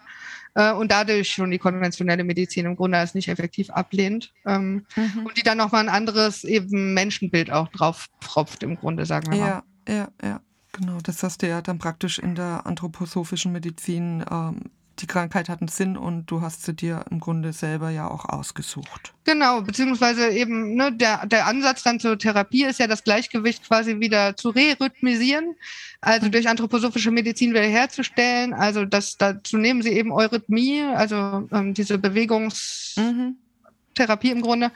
äh, und dadurch schon die konventionelle Medizin im Grunde als nicht effektiv ablehnt ähm, mhm. und die dann nochmal ein anderes eben Menschenbild auch drauf tropft im Grunde, sagen wir mal. Ja, ja, ja. Genau, das hast du ja dann praktisch in der anthroposophischen Medizin ähm, die Krankheit hat einen Sinn und du hast sie dir im Grunde selber ja auch ausgesucht. Genau, beziehungsweise eben ne, der, der Ansatz dann zur Therapie ist ja das Gleichgewicht quasi wieder zu re-rhythmisieren, also durch anthroposophische Medizin wiederherzustellen. Also das, dazu nehmen sie eben Eurythmie, also ähm, diese Bewegungstherapie mhm. im Grunde.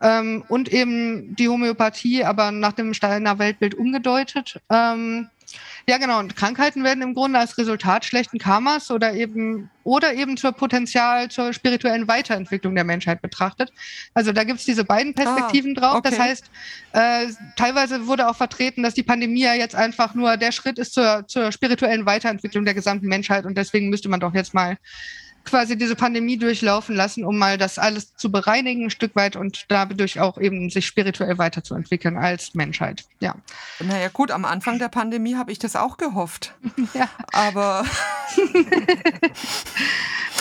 Ähm, und eben die Homöopathie, aber nach dem Steiner Weltbild umgedeutet. Ähm, ja, genau. Und Krankheiten werden im Grunde als Resultat schlechten Karmas oder eben oder eben zur Potenzial zur spirituellen Weiterentwicklung der Menschheit betrachtet. Also da gibt es diese beiden Perspektiven ah, drauf. Okay. Das heißt, äh, teilweise wurde auch vertreten, dass die Pandemie ja jetzt einfach nur der Schritt ist zur, zur spirituellen Weiterentwicklung der gesamten Menschheit und deswegen müsste man doch jetzt mal quasi diese Pandemie durchlaufen lassen, um mal das alles zu bereinigen, ein Stück weit und dadurch auch eben sich spirituell weiterzuentwickeln als Menschheit. Ja. Naja, gut, am Anfang der Pandemie habe ich das auch gehofft. ja. Aber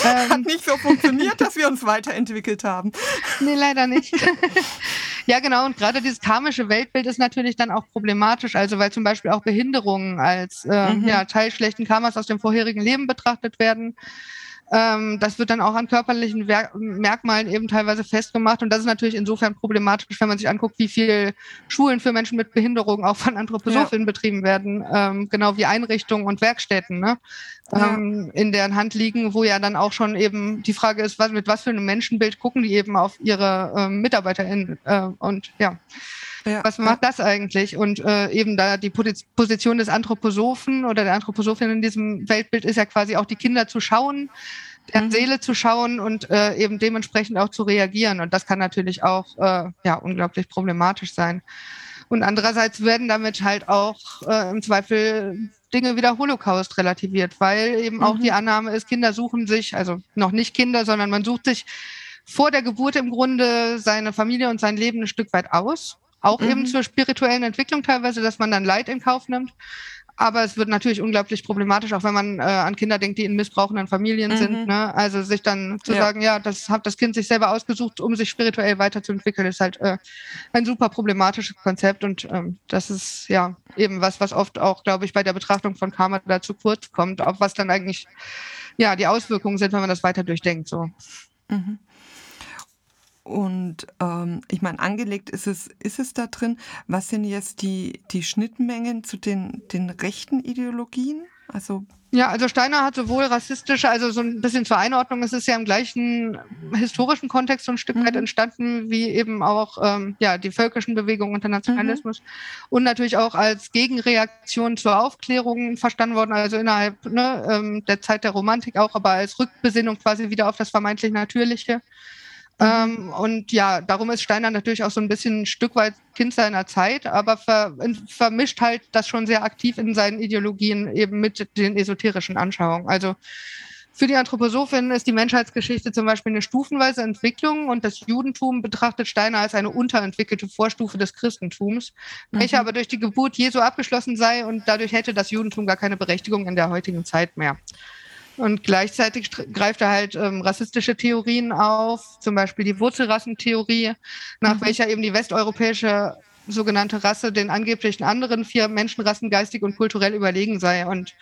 hat nicht so funktioniert, dass wir uns weiterentwickelt haben. Nee, leider nicht. ja, genau. Und gerade dieses karmische Weltbild ist natürlich dann auch problematisch. Also, weil zum Beispiel auch Behinderungen als äh, mhm. ja, Teil schlechten Karmas aus dem vorherigen Leben betrachtet werden. Ähm, das wird dann auch an körperlichen Merkmalen eben teilweise festgemacht. Und das ist natürlich insofern problematisch, wenn man sich anguckt, wie viele Schulen für Menschen mit Behinderung auch von Anthroposophinnen ja. betrieben werden, ähm, genau wie Einrichtungen und Werkstätten, ne? Ja. Ähm, in deren Hand liegen, wo ja dann auch schon eben die Frage ist, was, mit was für einem Menschenbild gucken die eben auf ihre ähm, MitarbeiterInnen äh, und ja. Ja. Was macht das eigentlich? Und äh, eben da die Position des Anthroposophen oder der Anthroposophin in diesem Weltbild ist ja quasi auch die Kinder zu schauen, der mhm. Seele zu schauen und äh, eben dementsprechend auch zu reagieren. Und das kann natürlich auch äh, ja unglaublich problematisch sein. Und andererseits werden damit halt auch äh, im Zweifel Dinge wie der Holocaust relativiert, weil eben mhm. auch die Annahme ist, Kinder suchen sich, also noch nicht Kinder, sondern man sucht sich vor der Geburt im Grunde seine Familie und sein Leben ein Stück weit aus. Auch mhm. eben zur spirituellen Entwicklung teilweise, dass man dann Leid in Kauf nimmt. Aber es wird natürlich unglaublich problematisch, auch wenn man äh, an Kinder denkt, die in missbrauchenden Familien mhm. sind. Ne? Also sich dann zu ja. sagen, ja, das hat das Kind sich selber ausgesucht, um sich spirituell weiterzuentwickeln, ist halt äh, ein super problematisches Konzept. Und ähm, das ist ja eben was, was oft auch, glaube ich, bei der Betrachtung von Karma da zu kurz kommt, auch was dann eigentlich ja die Auswirkungen sind, wenn man das weiter durchdenkt. So. Mhm. Und ähm, ich meine, angelegt ist es, ist es da drin. Was sind jetzt die, die Schnittmengen zu den, den rechten Ideologien? Also ja, also Steiner hat sowohl rassistische, also so ein bisschen zur Einordnung, es ist ja im gleichen historischen Kontext so ein Stück mhm. weit entstanden, wie eben auch ähm, ja, die völkischen Bewegungen unter Nationalismus mhm. und natürlich auch als Gegenreaktion zur Aufklärung verstanden worden, also innerhalb ne, ähm, der Zeit der Romantik auch, aber als Rückbesinnung quasi wieder auf das vermeintlich Natürliche. Ähm, und ja, darum ist Steiner natürlich auch so ein bisschen ein Stück weit Kind seiner Zeit, aber ver vermischt halt das schon sehr aktiv in seinen Ideologien eben mit den esoterischen Anschauungen. Also für die Anthroposophin ist die Menschheitsgeschichte zum Beispiel eine stufenweise Entwicklung und das Judentum betrachtet Steiner als eine unterentwickelte Vorstufe des Christentums, welche mhm. aber durch die Geburt Jesu abgeschlossen sei und dadurch hätte das Judentum gar keine Berechtigung in der heutigen Zeit mehr. Und gleichzeitig greift er halt ähm, rassistische Theorien auf, zum Beispiel die Wurzelrassentheorie, nach mhm. welcher eben die westeuropäische sogenannte Rasse den angeblichen anderen vier Menschenrassen geistig und kulturell überlegen sei. Und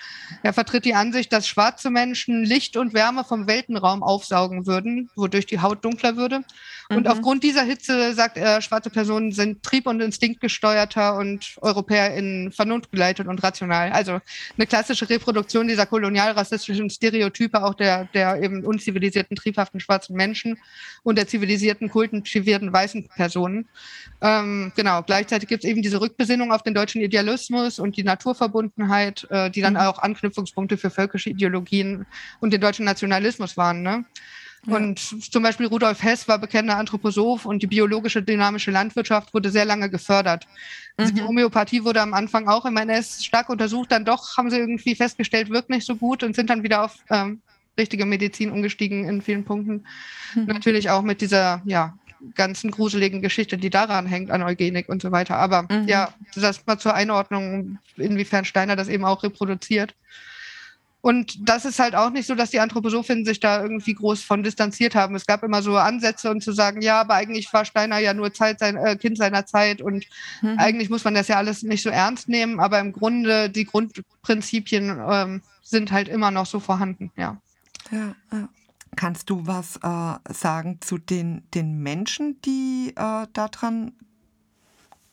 er vertritt die Ansicht, dass schwarze Menschen Licht und Wärme vom Weltenraum aufsaugen würden, wodurch die Haut dunkler würde. Und mhm. aufgrund dieser Hitze, sagt er, schwarze Personen sind trieb- und instinktgesteuerter und Europäer in Vernunft geleitet und rational. Also eine klassische Reproduktion dieser kolonialrassistischen Stereotype auch der, der eben unzivilisierten, triebhaften schwarzen Menschen und der zivilisierten, kultivierten weißen Personen. Ähm, genau, gleichzeitig gibt es eben diese Rückbesinnung auf den deutschen Idealismus und die Naturverbundenheit, äh, die dann mhm. auch Anknüpfungspunkte für völkische Ideologien und den deutschen Nationalismus waren. Ne? Und zum Beispiel Rudolf Hess war bekennender Anthroposoph und die biologische dynamische Landwirtschaft wurde sehr lange gefördert. Also mhm. Die Homöopathie wurde am Anfang auch im NS stark untersucht, dann doch haben sie irgendwie festgestellt, wirkt nicht so gut und sind dann wieder auf ähm, richtige Medizin umgestiegen in vielen Punkten. Mhm. Natürlich auch mit dieser, ja, ganzen gruseligen Geschichte, die daran hängt, an Eugenik und so weiter. Aber mhm. ja, das mal zur Einordnung, inwiefern Steiner das eben auch reproduziert. Und das ist halt auch nicht so, dass die Anthroposophinnen sich da irgendwie groß von distanziert haben. Es gab immer so Ansätze und zu sagen, ja, aber eigentlich war Steiner ja nur Zeit sein, äh, Kind seiner Zeit und mhm. eigentlich muss man das ja alles nicht so ernst nehmen, aber im Grunde die Grundprinzipien ähm, sind halt immer noch so vorhanden, ja. Ja, ja. Kannst du was äh, sagen zu den, den Menschen, die äh, daran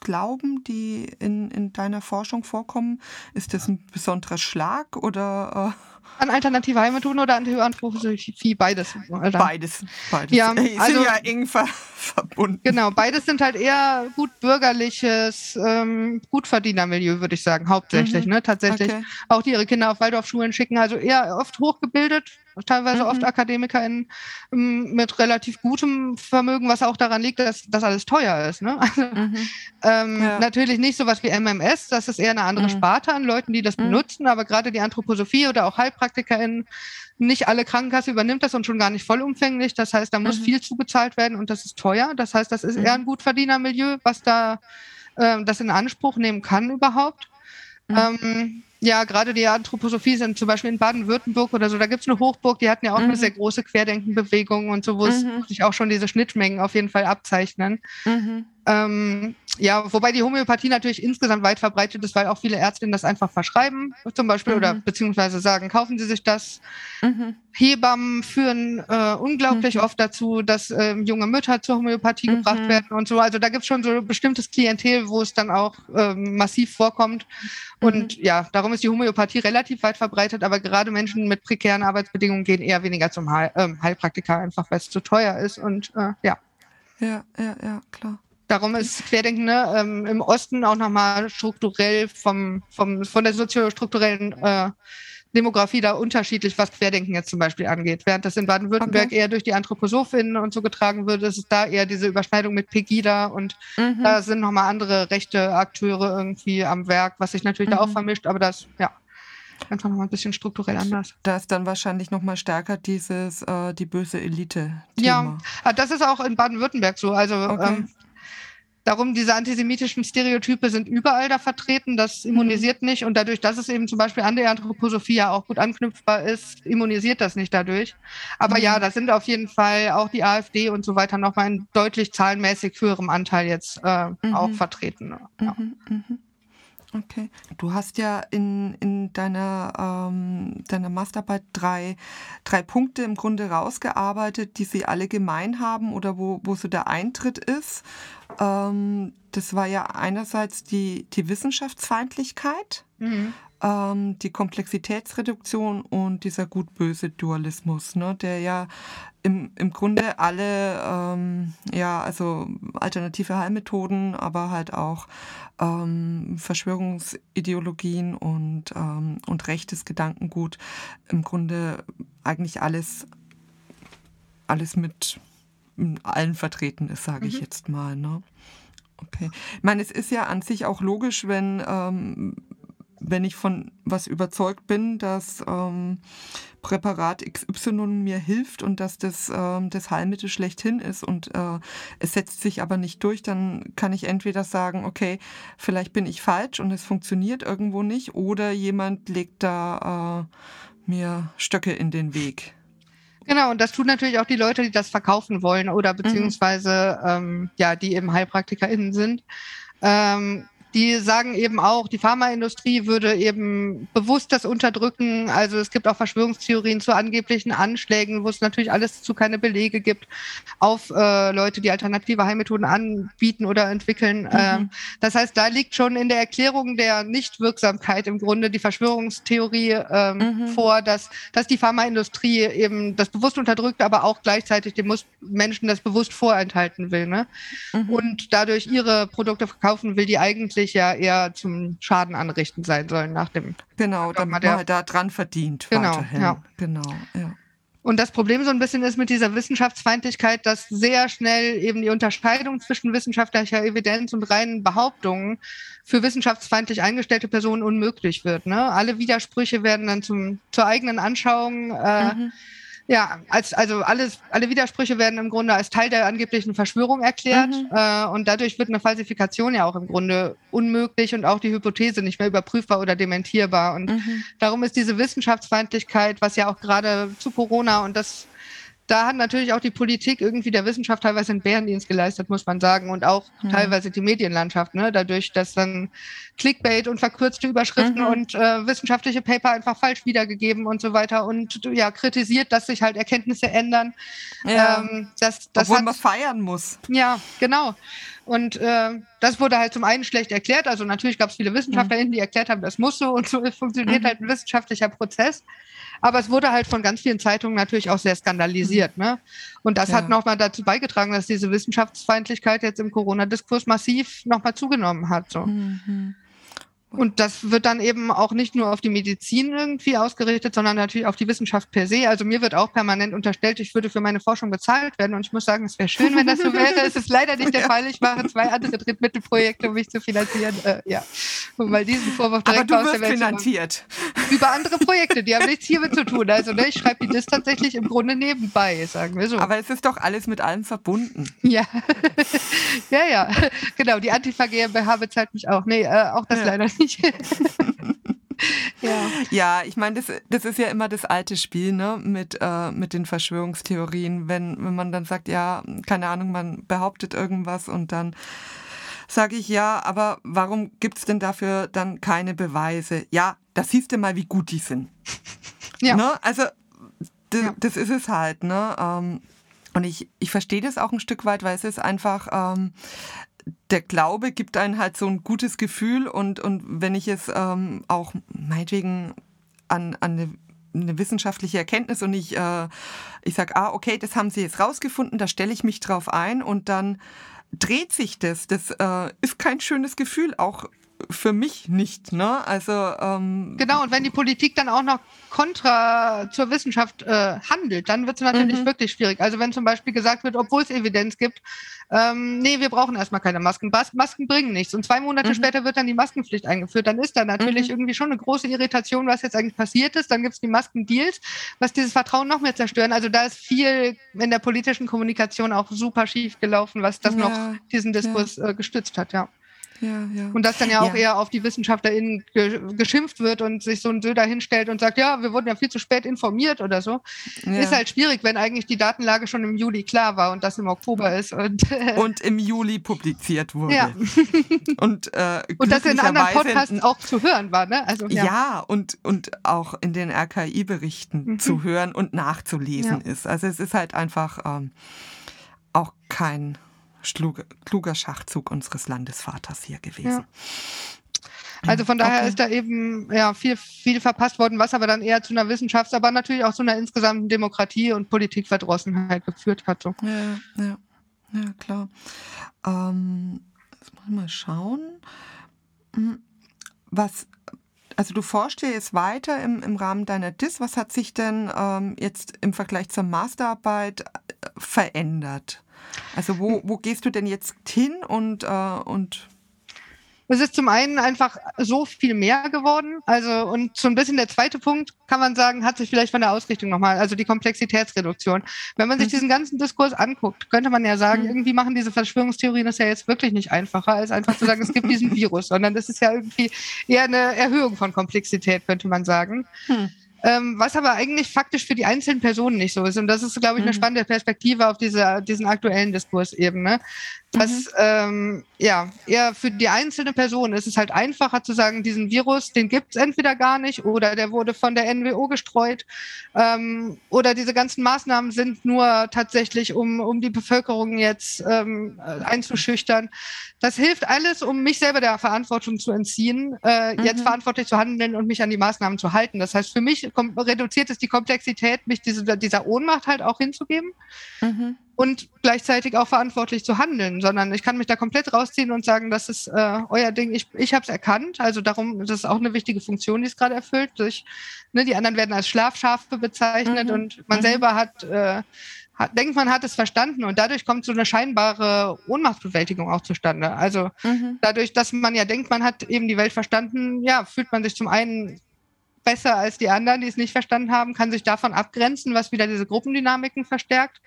glauben, die in, in deiner Forschung vorkommen? Ist das ein besonderer Schlag oder? Äh an alternative Heilmethoden oder Anthroposophie? Beides. Oder? Beides. Beides. Ja, die also, sind ja eng ver verbunden. Genau, beides sind halt eher gut bürgerliches, ähm, Gutverdienermilieu, würde ich sagen, hauptsächlich. Mhm. Ne? Tatsächlich okay. auch die ihre Kinder auf Waldorfschulen schicken, also eher oft hochgebildet, teilweise mhm. oft AkademikerInnen ähm, mit relativ gutem Vermögen, was auch daran liegt, dass das alles teuer ist. Ne? Also, mhm. ähm, ja. Natürlich nicht sowas wie MMS, das ist eher eine andere mhm. Sparte an Leuten, die das mhm. benutzen, aber gerade die Anthroposophie oder auch HeilpraktikerInnen, nicht alle Krankenkasse übernimmt das und schon gar nicht vollumfänglich. Das heißt, da muss mhm. viel zugezahlt werden und das ist teuer. Das heißt, das ist eher ein Gutverdienermilieu, was da äh, das in Anspruch nehmen kann überhaupt. Ähm, ja, gerade die Anthroposophie sind zum Beispiel in Baden-Württemberg oder so, da gibt es eine Hochburg, die hatten ja auch mhm. eine sehr große Querdenkenbewegung und so, wo mhm. sich auch schon diese Schnittmengen auf jeden Fall abzeichnen. Mhm. Ähm, ja, wobei die Homöopathie natürlich insgesamt weit verbreitet ist, weil auch viele Ärztinnen das einfach verschreiben, zum Beispiel, mhm. oder beziehungsweise sagen, kaufen Sie sich das. Mhm. Hebammen führen äh, unglaublich mhm. oft dazu, dass äh, junge Mütter zur Homöopathie mhm. gebracht werden und so. Also da gibt es schon so ein bestimmtes Klientel, wo es dann auch äh, massiv vorkommt. Und mhm. ja, darum ist die Homöopathie relativ weit verbreitet, aber gerade Menschen mit prekären Arbeitsbedingungen gehen eher weniger zum Heil ähm, Heilpraktiker, einfach weil es zu teuer ist und äh, ja. Ja, ja, ja, klar. Darum ist Querdenken ne, ähm, im Osten auch nochmal strukturell vom, vom, von der soziostrukturellen äh, Demografie da unterschiedlich, was Querdenken jetzt zum Beispiel angeht. Während das in Baden-Württemberg okay. eher durch die Anthroposophinnen und so getragen wird, ist es da eher diese Überschneidung mit Pegida und mhm. da sind nochmal andere rechte Akteure irgendwie am Werk, was sich natürlich mhm. da auch mhm. vermischt, aber das, ja, einfach nochmal ein bisschen strukturell anders. Da ist dann wahrscheinlich nochmal stärker dieses, äh, die böse Elite. -Thema. Ja, ah, das ist auch in Baden-Württemberg so. Also okay. ähm, Darum, diese antisemitischen Stereotype sind überall da vertreten. Das immunisiert nicht. Und dadurch, dass es eben zum Beispiel an der Anthroposophie ja auch gut anknüpfbar ist, immunisiert das nicht dadurch. Aber mhm. ja, da sind auf jeden Fall auch die AfD und so weiter nochmal in deutlich zahlenmäßig höherem Anteil jetzt äh, mhm. auch vertreten. Ja. Mhm, mhm. Okay. Du hast ja in, in deiner, ähm, deiner Masterarbeit drei, drei Punkte im Grunde rausgearbeitet, die sie alle gemein haben oder wo, wo so der Eintritt ist. Ähm, das war ja einerseits die, die Wissenschaftsfeindlichkeit. Mhm ähm, die Komplexitätsreduktion und dieser gut-böse Dualismus, ne, der ja im, im Grunde alle, ähm, ja, also alternative Heilmethoden, aber halt auch ähm, Verschwörungsideologien und, ähm, und rechtes Gedankengut im Grunde eigentlich alles, alles mit allen vertreten ist, sage ich mhm. jetzt mal. Ne? Okay. Ich meine, es ist ja an sich auch logisch, wenn, ähm, wenn ich von was überzeugt bin, dass ähm, Präparat XY mir hilft und dass das ähm, das Heilmittel schlechthin ist und äh, es setzt sich aber nicht durch, dann kann ich entweder sagen, okay, vielleicht bin ich falsch und es funktioniert irgendwo nicht oder jemand legt da äh, mir Stöcke in den Weg. Genau, und das tun natürlich auch die Leute, die das verkaufen wollen oder mhm. beziehungsweise mhm. ähm, ja, die eben HeilpraktikerInnen sind. Ähm, die sagen eben auch, die Pharmaindustrie würde eben bewusst das unterdrücken. Also es gibt auch Verschwörungstheorien zu angeblichen Anschlägen, wo es natürlich alles zu keine Belege gibt auf äh, Leute, die alternative Heilmethoden anbieten oder entwickeln. Mhm. Ähm, das heißt, da liegt schon in der Erklärung der Nichtwirksamkeit im Grunde die Verschwörungstheorie ähm, mhm. vor, dass, dass die Pharmaindustrie eben das bewusst unterdrückt, aber auch gleichzeitig den Menschen das bewusst vorenthalten will. Ne? Mhm. Und dadurch ihre Produkte verkaufen will, die eigentlich eigentlich ja eher zum Schaden anrichten sein sollen nach dem. Genau, damit man der, halt da dran verdient. Genau, weiterhin. ja. Genau, ja. Und das Problem so ein bisschen ist mit dieser Wissenschaftsfeindlichkeit, dass sehr schnell eben die Unterscheidung zwischen wissenschaftlicher Evidenz und reinen Behauptungen für wissenschaftsfeindlich eingestellte Personen unmöglich wird. Ne? Alle Widersprüche werden dann zum, zur eigenen Anschauung äh, mhm ja, als, also alles, alle Widersprüche werden im Grunde als Teil der angeblichen Verschwörung erklärt mhm. äh, und dadurch wird eine Falsifikation ja auch im Grunde unmöglich und auch die Hypothese nicht mehr überprüfbar oder dementierbar. Und mhm. darum ist diese Wissenschaftsfeindlichkeit, was ja auch gerade zu Corona und das da hat natürlich auch die Politik irgendwie der Wissenschaft teilweise einen Bärendienst geleistet, muss man sagen, und auch mhm. teilweise die Medienlandschaft, ne? dadurch, dass dann Clickbait und verkürzte Überschriften mhm. und äh, wissenschaftliche Paper einfach falsch wiedergegeben und so weiter und ja, kritisiert, dass sich halt Erkenntnisse ändern. Ja. Ähm, das, das Obwohl hat, man feiern muss. Ja, genau. Und äh, das wurde halt zum einen schlecht erklärt. Also natürlich gab es viele WissenschaftlerInnen, die erklärt haben, das muss so und so funktioniert mhm. halt ein wissenschaftlicher Prozess. Aber es wurde halt von ganz vielen Zeitungen natürlich auch sehr skandalisiert. Mhm. Ne? Und das ja. hat nochmal dazu beigetragen, dass diese Wissenschaftsfeindlichkeit jetzt im Corona-Diskurs massiv nochmal zugenommen hat. So. Mhm. Und das wird dann eben auch nicht nur auf die Medizin irgendwie ausgerichtet, sondern natürlich auf die Wissenschaft per se. Also mir wird auch permanent unterstellt, ich würde für meine Forschung bezahlt werden. Und ich muss sagen, es wäre schön, wenn das so wäre. Es ist leider nicht der Fall. Ich mache zwei andere Drittmittelprojekte, um mich zu finanzieren. Äh, ja, und mal diesen Vorwurf direkt Aber du aus der Welt finanziert. Über andere Projekte, die haben nichts hiermit zu tun. Also ne, ich schreibe die das tatsächlich im Grunde nebenbei, sagen wir so. Aber es ist doch alles mit allem verbunden. Ja, ja, ja. Genau, die Antifa GmbH bezahlt mich auch. Nee, äh, auch das ja. leider nicht. ja. ja, ich meine, das, das ist ja immer das alte Spiel ne? mit, äh, mit den Verschwörungstheorien. Wenn, wenn man dann sagt, ja, keine Ahnung, man behauptet irgendwas und dann sage ich ja, aber warum gibt es denn dafür dann keine Beweise? Ja, da siehst du mal, wie gut die sind. Ja. Ne? Also das, ja. das, ist es halt. Ne? Ähm, und ich, ich verstehe das auch ein Stück weit, weil es ist einfach, ähm, der Glaube gibt einem halt so ein gutes Gefühl und, und wenn ich es ähm, auch meinetwegen an, an eine, eine wissenschaftliche Erkenntnis und ich, äh, ich sage, ah, okay, das haben sie jetzt rausgefunden, da stelle ich mich drauf ein und dann dreht sich das. Das äh, ist kein schönes Gefühl, auch für mich nicht. Ne? Also ähm, genau. Und wenn die Politik dann auch noch kontra zur Wissenschaft äh, handelt, dann wird es natürlich mhm. wirklich schwierig. Also wenn zum Beispiel gesagt wird, obwohl es Evidenz gibt, ähm, nee, wir brauchen erstmal keine Masken. Bas Masken bringen nichts. Und zwei Monate mhm. später wird dann die Maskenpflicht eingeführt. Dann ist da natürlich mhm. irgendwie schon eine große Irritation, was jetzt eigentlich passiert ist. Dann gibt es die Maskendeals, was dieses Vertrauen noch mehr zerstören. Also da ist viel in der politischen Kommunikation auch super schief gelaufen, was das ja. noch diesen Diskurs ja. äh, gestützt hat, ja. Ja, ja. Und dass dann ja auch ja. eher auf die WissenschaftlerInnen ge geschimpft wird und sich so ein Söder hinstellt und sagt, ja, wir wurden ja viel zu spät informiert oder so. Ja. Ist halt schwierig, wenn eigentlich die Datenlage schon im Juli klar war und das im Oktober ist. Und, und im Juli publiziert wurde. Ja. und, äh, und das in anderen Podcasts auch zu hören war, ne? Also, ja. ja, und, und auch in den RKI-Berichten mhm. zu hören und nachzulesen ist. Also es ist halt einfach ähm, auch kein kluger Schachzug unseres Landesvaters hier gewesen. Ja. Also von daher okay. ist da eben ja viel, viel verpasst worden, was aber dann eher zu einer Wissenschafts-, aber natürlich auch zu einer insgesamten Demokratie- und Politikverdrossenheit geführt hat. So. Ja, ja, ja, klar. Ähm, jetzt mal, mal schauen. Hm, was, also du forschst ja jetzt weiter im, im Rahmen deiner DIS. Was hat sich denn ähm, jetzt im Vergleich zur Masterarbeit äh, verändert? Also wo, wo gehst du denn jetzt hin und, äh, und es ist zum einen einfach so viel mehr geworden. Also, und so ein bisschen der zweite Punkt, kann man sagen, hat sich vielleicht von der Ausrichtung nochmal, also die Komplexitätsreduktion. Wenn man sich mhm. diesen ganzen Diskurs anguckt, könnte man ja sagen, mhm. irgendwie machen diese Verschwörungstheorien das ja jetzt wirklich nicht einfacher, als einfach zu sagen, es gibt diesen Virus, sondern das ist ja irgendwie eher eine Erhöhung von Komplexität, könnte man sagen. Mhm. Ähm, was aber eigentlich faktisch für die einzelnen Personen nicht so ist. Und das ist, glaube ich, eine mhm. spannende Perspektive auf diese, diesen aktuellen Diskurs eben. Ne? Dass mhm. ähm, ja eher für die einzelne Person ist es halt einfacher zu sagen, diesen Virus, den gibt es entweder gar nicht oder der wurde von der NWO gestreut ähm, oder diese ganzen Maßnahmen sind nur tatsächlich, um, um die Bevölkerung jetzt ähm, einzuschüchtern. Das hilft alles, um mich selber der Verantwortung zu entziehen, äh, mhm. jetzt verantwortlich zu handeln und mich an die Maßnahmen zu halten. Das heißt, für mich reduziert es die Komplexität, mich diese, dieser Ohnmacht halt auch hinzugeben. Mhm und gleichzeitig auch verantwortlich zu handeln, sondern ich kann mich da komplett rausziehen und sagen, das ist äh, euer Ding. Ich, ich habe es erkannt, also darum, das ist auch eine wichtige Funktion, die es gerade erfüllt. Durch, ne, die anderen werden als Schlafschafe bezeichnet mhm. und man mhm. selber hat, äh, hat, denkt, man hat es verstanden und dadurch kommt so eine scheinbare Ohnmachtbewältigung auch zustande. Also mhm. dadurch, dass man ja denkt, man hat eben die Welt verstanden, ja, fühlt man sich zum einen besser als die anderen, die es nicht verstanden haben, kann sich davon abgrenzen, was wieder diese Gruppendynamiken verstärkt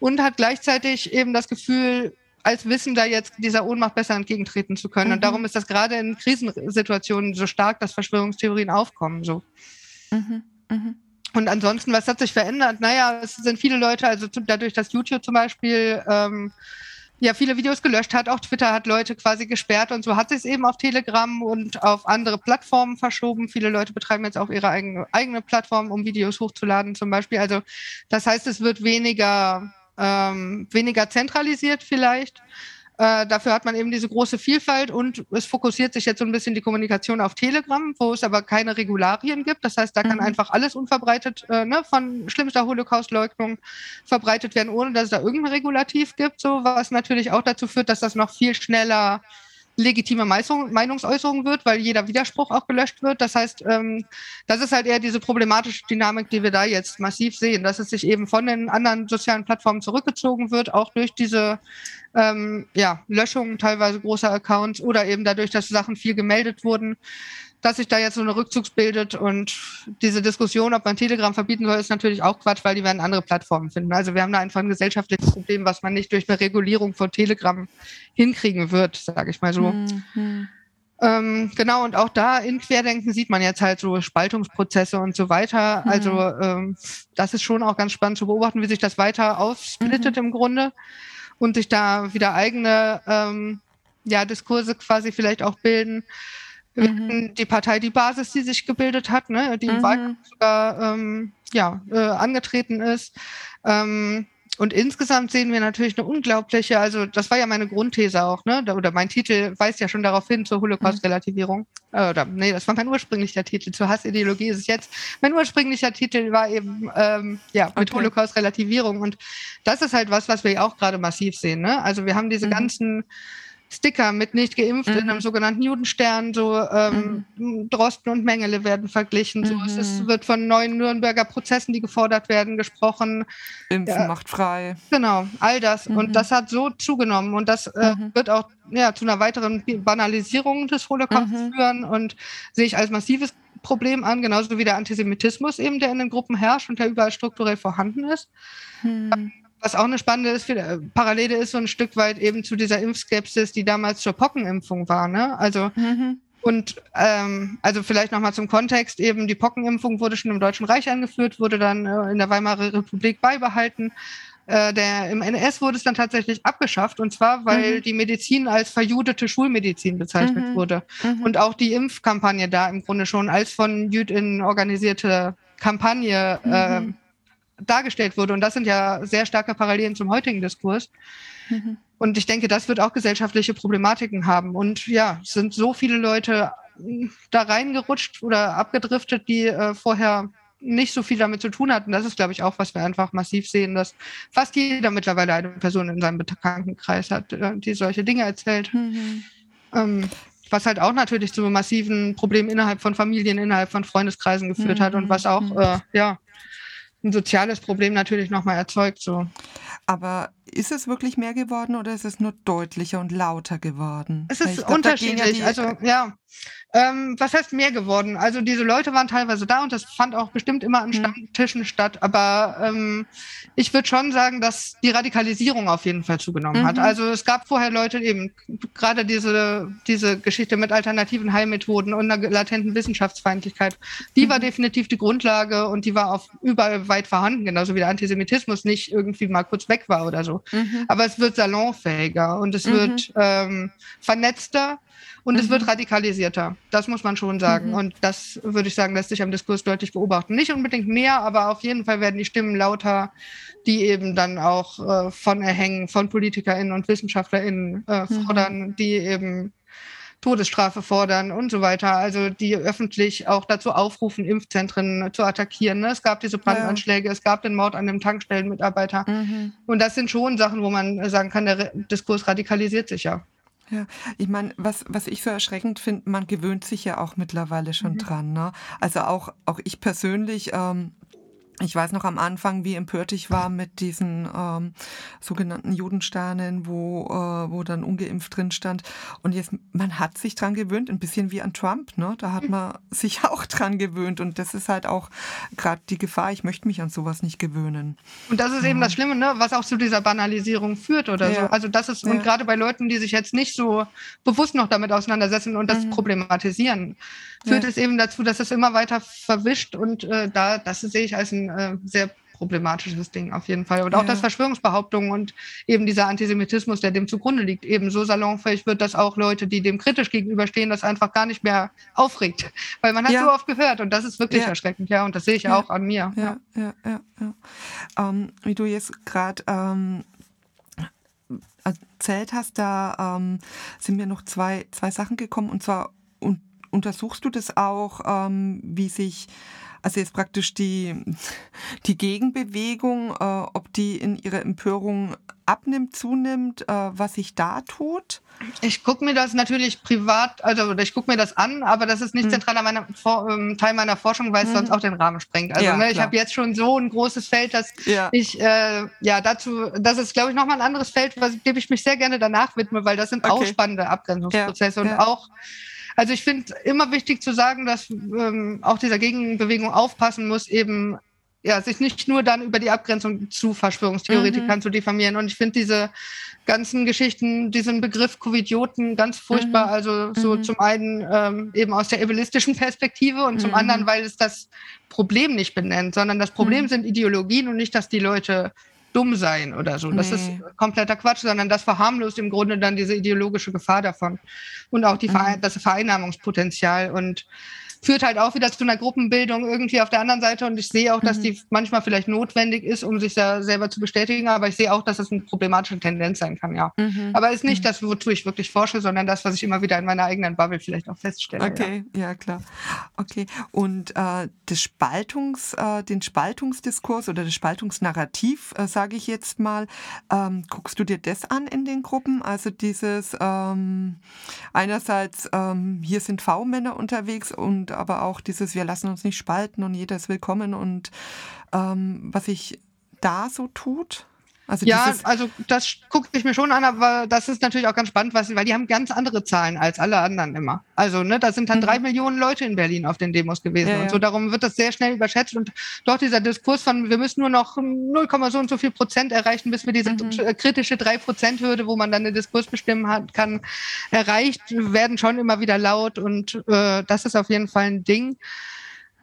und hat gleichzeitig eben das Gefühl, als Wissender jetzt dieser Ohnmacht besser entgegentreten zu können. Mhm. Und darum ist das gerade in Krisensituationen so stark, dass Verschwörungstheorien aufkommen. So. Mhm. Mhm. Und ansonsten, was hat sich verändert? Naja, es sind viele Leute, also dadurch, dass YouTube zum Beispiel ähm, ja viele Videos gelöscht hat. Auch Twitter hat Leute quasi gesperrt und so hat sich es eben auf Telegram und auf andere Plattformen verschoben. Viele Leute betreiben jetzt auch ihre eigene, eigene Plattform, um Videos hochzuladen zum Beispiel. Also das heißt, es wird weniger, ähm, weniger zentralisiert vielleicht. Äh, dafür hat man eben diese große Vielfalt und es fokussiert sich jetzt so ein bisschen die Kommunikation auf Telegram, wo es aber keine Regularien gibt. Das heißt, da kann mhm. einfach alles unverbreitet äh, ne, von schlimmster Holocaust-Leugnung verbreitet werden, ohne dass es da irgendein Regulativ gibt, so was natürlich auch dazu führt, dass das noch viel schneller legitime Meinungsäußerung wird, weil jeder Widerspruch auch gelöscht wird. Das heißt, ähm, das ist halt eher diese problematische Dynamik, die wir da jetzt massiv sehen, dass es sich eben von den anderen sozialen Plattformen zurückgezogen wird, auch durch diese ähm, ja, Löschungen teilweise großer Accounts oder eben dadurch, dass Sachen viel gemeldet wurden dass sich da jetzt so eine Rückzugs bildet und diese Diskussion, ob man Telegram verbieten soll, ist natürlich auch Quatsch, weil die werden andere Plattformen finden. Also wir haben da einfach ein gesellschaftliches Problem, was man nicht durch eine Regulierung von Telegram hinkriegen wird, sage ich mal so. Mhm. Ähm, genau, und auch da in Querdenken sieht man jetzt halt so Spaltungsprozesse und so weiter. Mhm. Also ähm, das ist schon auch ganz spannend zu beobachten, wie sich das weiter aufsplittet mhm. im Grunde und sich da wieder eigene ähm, ja, Diskurse quasi vielleicht auch bilden. Mhm. Die Partei Die Basis, die sich gebildet hat, ne, die im mhm. Wahlkampf sogar ähm, ja, äh, angetreten ist. Ähm, und insgesamt sehen wir natürlich eine unglaubliche, also das war ja meine Grundthese auch, ne? Oder mein Titel weist ja schon darauf hin zur Holocaust-Relativierung. Mhm. Äh, oder nee, das war mein ursprünglicher Titel. Zur Hassideologie ist es jetzt. Mein ursprünglicher Titel war eben ähm, ja mit okay. Holocaust-Relativierung. Und das ist halt was, was wir auch gerade massiv sehen. Ne? Also wir haben diese mhm. ganzen Sticker mit nicht geimpft mhm. in einem sogenannten Judenstern, so ähm, mhm. Drosten und Mengele werden verglichen. So, es ist, mhm. wird von neuen Nürnberger Prozessen, die gefordert werden, gesprochen. Impfen ja, macht frei. Genau, all das. Und mhm. das hat so zugenommen und das äh, mhm. wird auch ja, zu einer weiteren Banalisierung des Holocaust führen und sehe ich als massives Problem an, genauso wie der Antisemitismus eben, der in den Gruppen herrscht und der überall strukturell vorhanden ist. Hm. Was auch eine spannende ist, äh, Parallele ist so ein Stück weit eben zu dieser Impfskepsis, die damals zur Pockenimpfung war. Ne? Also mhm. Und ähm, also vielleicht nochmal zum Kontext, eben die Pockenimpfung wurde schon im Deutschen Reich eingeführt, wurde dann äh, in der Weimarer Republik beibehalten. Äh, der, Im NS wurde es dann tatsächlich abgeschafft, und zwar, weil mhm. die Medizin als verjudete Schulmedizin bezeichnet mhm. wurde. Mhm. Und auch die Impfkampagne da im Grunde schon als von JüdInnen organisierte Kampagne äh, dargestellt wurde. Und das sind ja sehr starke Parallelen zum heutigen Diskurs. Mhm. Und ich denke, das wird auch gesellschaftliche Problematiken haben. Und ja, es sind so viele Leute da reingerutscht oder abgedriftet, die äh, vorher nicht so viel damit zu tun hatten. Das ist, glaube ich, auch, was wir einfach massiv sehen, dass fast jeder mittlerweile eine Person in seinem Bekanntenkreis hat, äh, die solche Dinge erzählt. Mhm. Ähm, was halt auch natürlich zu massiven Problemen innerhalb von Familien, innerhalb von Freundeskreisen geführt mhm. hat und was auch, mhm. äh, ja, ein soziales Problem natürlich nochmal erzeugt. So. Aber ist es wirklich mehr geworden oder ist es nur deutlicher und lauter geworden? Es ist glaub, unterschiedlich. Ja also ja, ähm, was heißt mehr geworden? Also diese Leute waren teilweise da und das fand auch bestimmt immer an mhm. Stammtischen statt. Aber ähm, ich würde schon sagen, dass die Radikalisierung auf jeden Fall zugenommen mhm. hat. Also es gab vorher Leute eben gerade diese diese Geschichte mit alternativen Heilmethoden und einer latenten Wissenschaftsfeindlichkeit. Die mhm. war definitiv die Grundlage und die war auch überall weit vorhanden, genauso wie der Antisemitismus nicht irgendwie mal kurz weg war oder so. Mhm. Aber es wird salonfähiger und es wird mhm. ähm, vernetzter und mhm. es wird mhm. radikalisierter. Das muss man schon sagen. Mhm. Und das würde ich sagen, lässt sich am Diskurs deutlich beobachten. Nicht unbedingt mehr, aber auf jeden Fall werden die Stimmen lauter, die eben dann auch äh, von Erhängen von PolitikerInnen und WissenschaftlerInnen äh, mhm. fordern, die eben Todesstrafe fordern und so weiter. Also die öffentlich auch dazu aufrufen, Impfzentren zu attackieren. Ne? Es gab diese Brandanschläge, ja. es gab den Mord an dem Tankstellenmitarbeiter. Mhm. Und das sind schon Sachen, wo man sagen kann, der Diskurs radikalisiert sich ja. Ja, ich meine, was, was ich so erschreckend finde, man gewöhnt sich ja auch mittlerweile schon mhm. dran. Ne? Also auch, auch ich persönlich ähm, ich weiß noch am Anfang, wie empört ich war mit diesen ähm, sogenannten Judensternen, wo, äh, wo dann ungeimpft drin stand. Und jetzt, man hat sich dran gewöhnt, ein bisschen wie an Trump, ne? Da hat man sich auch dran gewöhnt. Und das ist halt auch gerade die Gefahr, ich möchte mich an sowas nicht gewöhnen. Und das ist eben das Schlimme, ne? was auch zu dieser Banalisierung führt oder ja. so. Also das ist, ja. und gerade bei Leuten, die sich jetzt nicht so bewusst noch damit auseinandersetzen und das mhm. problematisieren, führt ja. es eben dazu, dass es immer weiter verwischt und äh, da, das sehe ich als ein äh, sehr problematisches Ding auf jeden Fall. Und auch, ja. dass Verschwörungsbehauptungen und eben dieser Antisemitismus, der dem zugrunde liegt, eben so salonfähig wird, dass auch Leute, die dem kritisch gegenüberstehen, das einfach gar nicht mehr aufregt. Weil man hat ja. so oft gehört und das ist wirklich ja. erschreckend, ja. Und das sehe ich auch an mir. Ja, ja, ja. ja. Ähm, wie du jetzt gerade ähm, erzählt hast, da ähm, sind mir noch zwei, zwei Sachen gekommen und zwar und untersuchst du das auch, ähm, wie sich also jetzt praktisch die, die Gegenbewegung, äh, ob die in ihrer Empörung abnimmt, zunimmt, äh, was sich da tut? Ich gucke mir das natürlich privat, also ich gucke mir das an, aber das ist nicht mhm. zentraler meiner, ähm, Teil meiner Forschung, weil es mhm. sonst auch den Rahmen sprengt. Also ja, ne, ich habe jetzt schon so ein großes Feld, dass ja. ich äh, ja dazu, das ist glaube ich nochmal ein anderes Feld, was, dem ich mich sehr gerne danach widme, weil das sind okay. auch spannende Abgrenzungsprozesse ja, und auch also ich finde immer wichtig zu sagen, dass ähm, auch dieser Gegenbewegung aufpassen muss, eben ja, sich nicht nur dann über die Abgrenzung zu Verschwörungstheoretikern mhm. zu diffamieren. Und ich finde diese ganzen Geschichten, diesen Begriff Covidioten ganz furchtbar. Mhm. Also so mhm. zum einen ähm, eben aus der evilistischen Perspektive und zum mhm. anderen, weil es das Problem nicht benennt, sondern das Problem mhm. sind Ideologien und nicht, dass die Leute dumm seien oder so. Das nee. ist kompletter Quatsch, sondern das verharmlost im Grunde dann diese ideologische Gefahr davon und auch die Verein das Vereinnahmungspotenzial. Und führt halt auch wieder zu einer Gruppenbildung irgendwie auf der anderen Seite. Und ich sehe auch, dass mhm. die manchmal vielleicht notwendig ist, um sich da selber zu bestätigen. Aber ich sehe auch, dass es eine problematische Tendenz sein kann, ja. Mhm. Aber ist nicht mhm. das, wozu ich wirklich forsche, sondern das, was ich immer wieder in meiner eigenen Bubble vielleicht auch feststelle. Okay, ja, ja klar. Okay. Und äh, das Spaltungs, äh, den Spaltungsdiskurs oder das Spaltungsnarrativ, äh, sage ich jetzt mal, ähm, guckst du dir das an in den Gruppen? Also dieses ähm, einerseits, ähm, hier sind V-Männer unterwegs und aber auch dieses, wir lassen uns nicht spalten und jeder ist willkommen und ähm, was sich da so tut? Also ja, also das gucke ich mir schon an, aber das ist natürlich auch ganz spannend, was, weil die haben ganz andere Zahlen als alle anderen immer. Also, ne, da sind dann mhm. drei Millionen Leute in Berlin auf den Demos gewesen ja, und so. Darum wird das sehr schnell überschätzt und doch dieser Diskurs von, wir müssen nur noch 0, so und so viel Prozent erreichen, bis wir diese mhm. kritische 3-Prozent-Hürde, wo man dann den Diskurs bestimmen hat, kann, erreicht, werden schon immer wieder laut und äh, das ist auf jeden Fall ein Ding.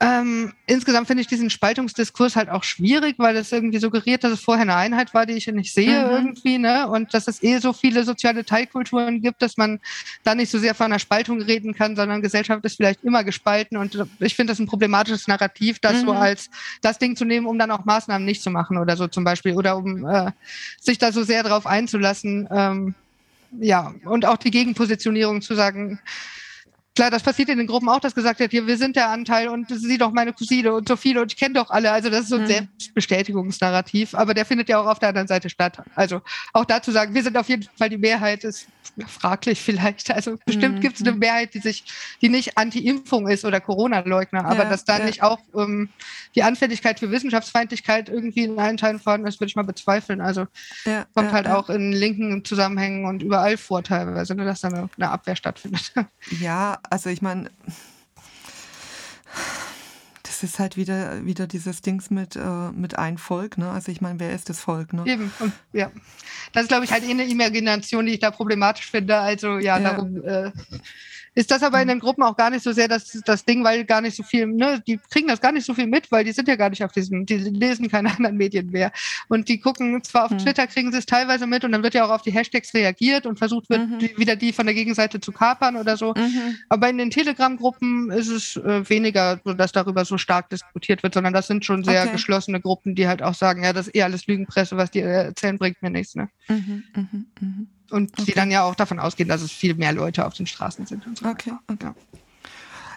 Ähm, insgesamt finde ich diesen Spaltungsdiskurs halt auch schwierig, weil es irgendwie suggeriert, dass es vorher eine Einheit war, die ich nicht sehe mhm. irgendwie, ne? Und dass es eh so viele soziale Teilkulturen gibt, dass man da nicht so sehr von einer Spaltung reden kann, sondern Gesellschaft ist vielleicht immer gespalten. Und ich finde das ein problematisches Narrativ, das mhm. so als das Ding zu nehmen, um dann auch Maßnahmen nicht zu machen oder so zum Beispiel, oder um äh, sich da so sehr drauf einzulassen. Ähm, ja, und auch die Gegenpositionierung zu sagen, Klar, das passiert in den Gruppen auch, dass gesagt wird, hier, wir sind der Anteil und sie doch meine Cousine und so viele und ich kenne doch alle. Also das ist so ein mhm. Selbstbestätigungsnarrativ, aber der findet ja auch auf der anderen Seite statt. Also auch dazu sagen, wir sind auf jeden Fall die Mehrheit, ist fraglich vielleicht. Also bestimmt mhm. gibt es eine Mehrheit, die sich, die nicht Anti-Impfung ist oder Corona-Leugner, aber ja, dass da ja. nicht auch ähm, die Anfälligkeit für Wissenschaftsfeindlichkeit irgendwie in allen Teilen vorhanden ist, würde ich mal bezweifeln. Also ja, kommt halt auch in linken Zusammenhängen und überall vor teilweise, ne, dass da eine, eine Abwehr stattfindet. Ja, also ich meine, das ist halt wieder, wieder dieses Dings mit, äh, mit ein Volk, ne? Also ich meine, wer ist das Volk, ne? Eben, und ja. Das ist, glaube ich, halt eh eine Imagination, die ich da problematisch finde. Also ja, ja. darum äh, ist das aber in den Gruppen auch gar nicht so sehr das, das Ding, weil gar nicht so viel, ne, die kriegen das gar nicht so viel mit, weil die sind ja gar nicht auf diesem, die lesen keine anderen Medien mehr. Und die gucken zwar auf mhm. Twitter, kriegen sie es teilweise mit und dann wird ja auch auf die Hashtags reagiert und versucht wird, mhm. die, wieder die von der Gegenseite zu kapern oder so. Mhm. Aber in den Telegram-Gruppen ist es äh, weniger, so, dass darüber so stark diskutiert wird, sondern das sind schon sehr okay. geschlossene Gruppen, die halt auch sagen, ja, das ist eh alles Lügenpresse, was die erzählen, bringt mir nichts. Ne? Mhm, mh, mh. Und okay. die dann ja auch davon ausgehen, dass es viel mehr Leute auf den Straßen sind. Und so okay, okay. Ja.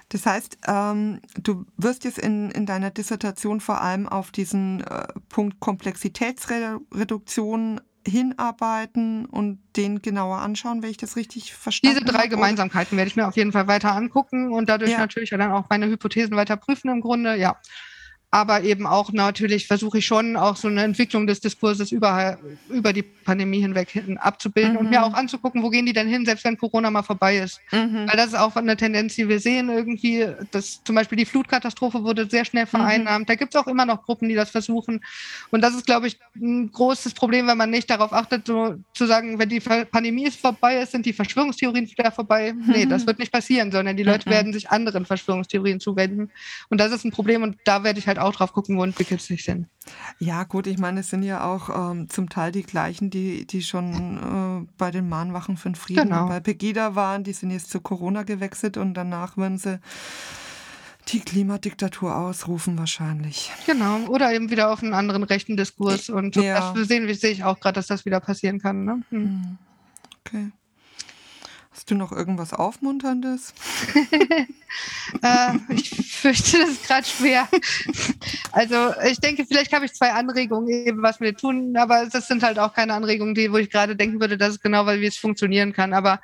Das heißt, ähm, du wirst jetzt in, in deiner Dissertation vor allem auf diesen äh, Punkt Komplexitätsreduktion hinarbeiten und den genauer anschauen, wenn ich das richtig verstanden habe. Diese drei Gemeinsamkeiten werde ich mir auf jeden Fall weiter angucken und dadurch ja. natürlich dann auch meine Hypothesen weiter prüfen im Grunde, ja aber eben auch natürlich versuche ich schon auch so eine Entwicklung des Diskurses über, über die Pandemie hinweg hin abzubilden mhm. und mir mhm. auch anzugucken, wo gehen die denn hin, selbst wenn Corona mal vorbei ist. Mhm. Weil das ist auch eine Tendenz, die wir sehen irgendwie, dass zum Beispiel die Flutkatastrophe wurde sehr schnell mhm. vereinnahmt. Mhm. Da gibt es auch immer noch Gruppen, die das versuchen. Und das ist, glaube ich, ein großes Problem, wenn man nicht darauf achtet, so zu sagen, wenn die Pandemie ist vorbei ist, sind die Verschwörungstheorien wieder vorbei. Nee, das wird nicht passieren, sondern die Leute werden sich anderen Verschwörungstheorien zuwenden. Und das ist ein Problem und da werde ich halt auch drauf gucken, wo entwickelt sich denn. Ja, gut, ich meine, es sind ja auch ähm, zum Teil die gleichen, die, die schon äh, bei den Mahnwachen für den Frieden genau. bei Pegida waren, die sind jetzt zu Corona gewechselt und danach werden sie die Klimadiktatur ausrufen wahrscheinlich. Genau, oder eben wieder auf einen anderen rechten Diskurs. Und ja. das sehen, sehe ich auch gerade, dass das wieder passieren kann. Ne? Hm. hm. Okay. Hast du noch irgendwas Aufmunterndes? äh, ich fürchte, das ist gerade schwer. also ich denke, vielleicht habe ich zwei Anregungen, eben was wir tun, aber das sind halt auch keine Anregungen, die, wo ich gerade denken würde, das ist genau, weil wie es funktionieren kann. Aber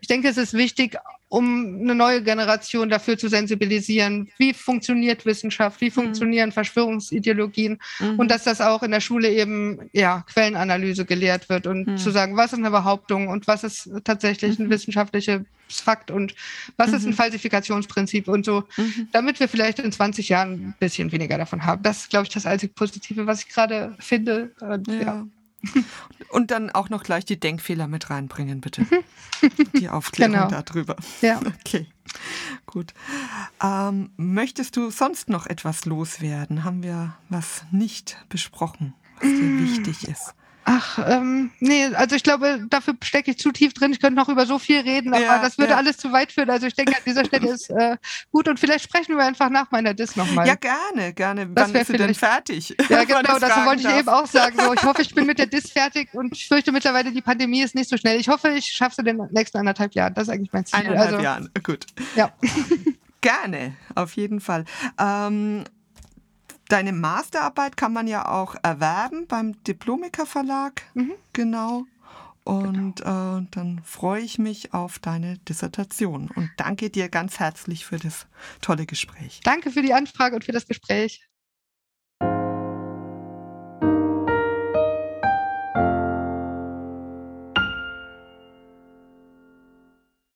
ich denke, es ist wichtig, um eine neue Generation dafür zu sensibilisieren, wie funktioniert Wissenschaft, wie Mhm. funktionieren Verschwörungsideologien und dass das auch in der Schule eben ja Quellenanalyse gelehrt wird und Mhm. zu sagen, was ist eine Behauptung und was ist tatsächlich ein wissenschaftliches Fakt und was ist ein Falsifikationsprinzip und so, Mhm. damit wir vielleicht in 20 Jahren ein bisschen weniger davon haben. Das ist, glaube ich, das einzig Positive, was ich gerade finde. Und, ja. Ja. Und dann auch noch gleich die Denkfehler mit reinbringen, bitte. Die Aufklärung Genau. darüber. Ja. Okay, gut. Ähm, möchtest du sonst noch etwas loswerden? Haben wir was nicht besprochen, was dir Mm. wichtig ist? Ach, ähm, nee, also ich glaube, dafür stecke ich zu tief drin. Ich könnte noch über so viel reden, aber Ja, das würde ja. alles zu weit führen. Also ich denke, an dieser Stelle ist äh, gut und vielleicht sprechen wir einfach nach meiner Diss nochmal. Ja, gerne, gerne. Das Wann wär ist sie denn fertig? Ja, genau, das wollte ich darf. eben auch sagen. So, ich hoffe, ich bin mit der Diss fertig und ich fürchte mittlerweile, die Pandemie ist nicht so schnell. Ich hoffe, ich schaffe es in den nächsten anderthalb Jahren. Das ist eigentlich mein Ziel. Eineinhalb also, Jahren, gut. Ja. Gerne, auf jeden Fall. Ähm, deine Masterarbeit kann man ja auch erwerben beim Diplomiker Verlag. Mhm. Genau. Und äh, dann freue ich mich auf deine Dissertation und danke dir ganz herzlich für das tolle Gespräch. Danke für die Anfrage und für das Gespräch.